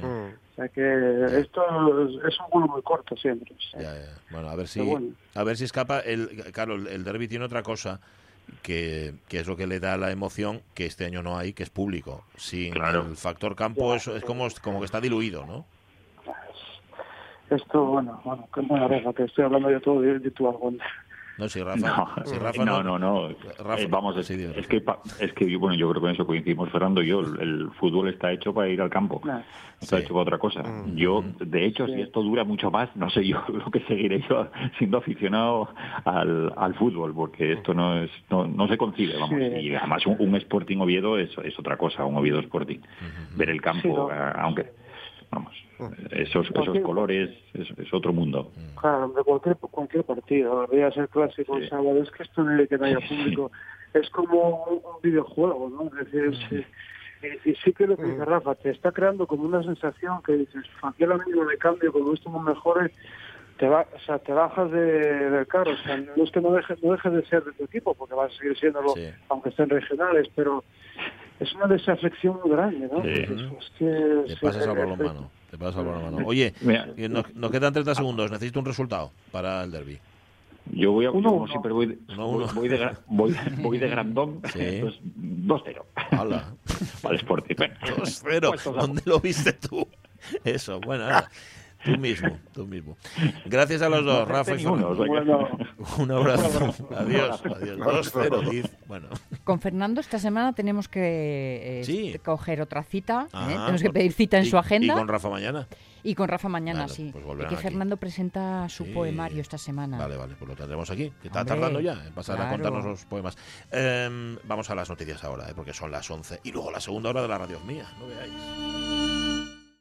o sea que esto es, es un vuelo muy corto siempre. o sea. Ya, ya. Bueno, a ver si, bueno. a ver si escapa. El, claro, el, el derby tiene otra cosa que, que es lo que le da la emoción que este año no hay, que es público. Sin el factor campo eso es como, como que está diluido, ¿no? Esto, bueno, bueno, que buena Rafa, que estoy hablando yo todo de, de tu algún. No, si Rafa, No, si Rafa no, no, no. Rafa- Eh, vamos, es, es que, pa- es que, bueno, yo creo que con eso coincidimos Fernando y yo. El, el fútbol está hecho para ir al campo. Está hecho para otra cosa. Yo, de hecho, si esto dura mucho más, no sé yo lo que seguiré yo siendo aficionado al, al fútbol, porque esto no es no, no se concibe, vamos. Sí. Y además un, un Sporting Oviedo es, es otra cosa, un Oviedo Sporting. Ver el campo, Sí, ¿no? eh, aunque, vamos, esos, esos Cualquier- colores es, es otro mundo. Claro, de cualquier, cualquier partido, veas el clásico el sábado, es que esto de que no haya público es como un, videojuego, ¿no? Es decir, sí, y, y sí que lo que dice Rafa, te está creando como una sensación que dices, aquí la mínimo de cambio, como esto no mejore, te va, o sea, te bajas de, del carro, o sea, no es que no dejes, no dejes de ser de tu equipo, porque vas a seguir siéndolo, aunque estén regionales, pero es una desafección muy grande, ¿no? Sí. Entonces, es que, Te pasas al balonmano. Te pasas al balonmano. Oye, que nos, nos quedan 30 segundos. Necesito un resultado para el derby. Yo voy a, yo Uno, como uno. siempre voy, de- Uno, voy, uno. voy de, gra- voy, voy de grandón, Sí. entonces 2-0. Hala. Al Sporting. Bueno, 2-0. puestos a- ¿Dónde lo viste tú? Eso, bueno, nada. Tú mismo, tú mismo. Gracias a los dos, No Rafa y Fernando. o sea que- Un abrazo. Adiós, adiós. 2-0, Diz. Bueno, Con Fernando esta semana tenemos que eh, Sí. coger otra cita. ¿eh? Ajá, Tenemos que por- pedir cita en y- su agenda. Y con Rafa mañana. Y con Rafa mañana, Vale, sí. pues y que aquí. Fernando presenta su poemario esta semana. Vale, vale, pues lo tendremos aquí. Que está Hombre, tardando ya en pasar a contarnos los poemas. Em, vamos a las noticias ahora, ¿eh? porque son las 11. Y luego la segunda hora de la radio mía, no veáis.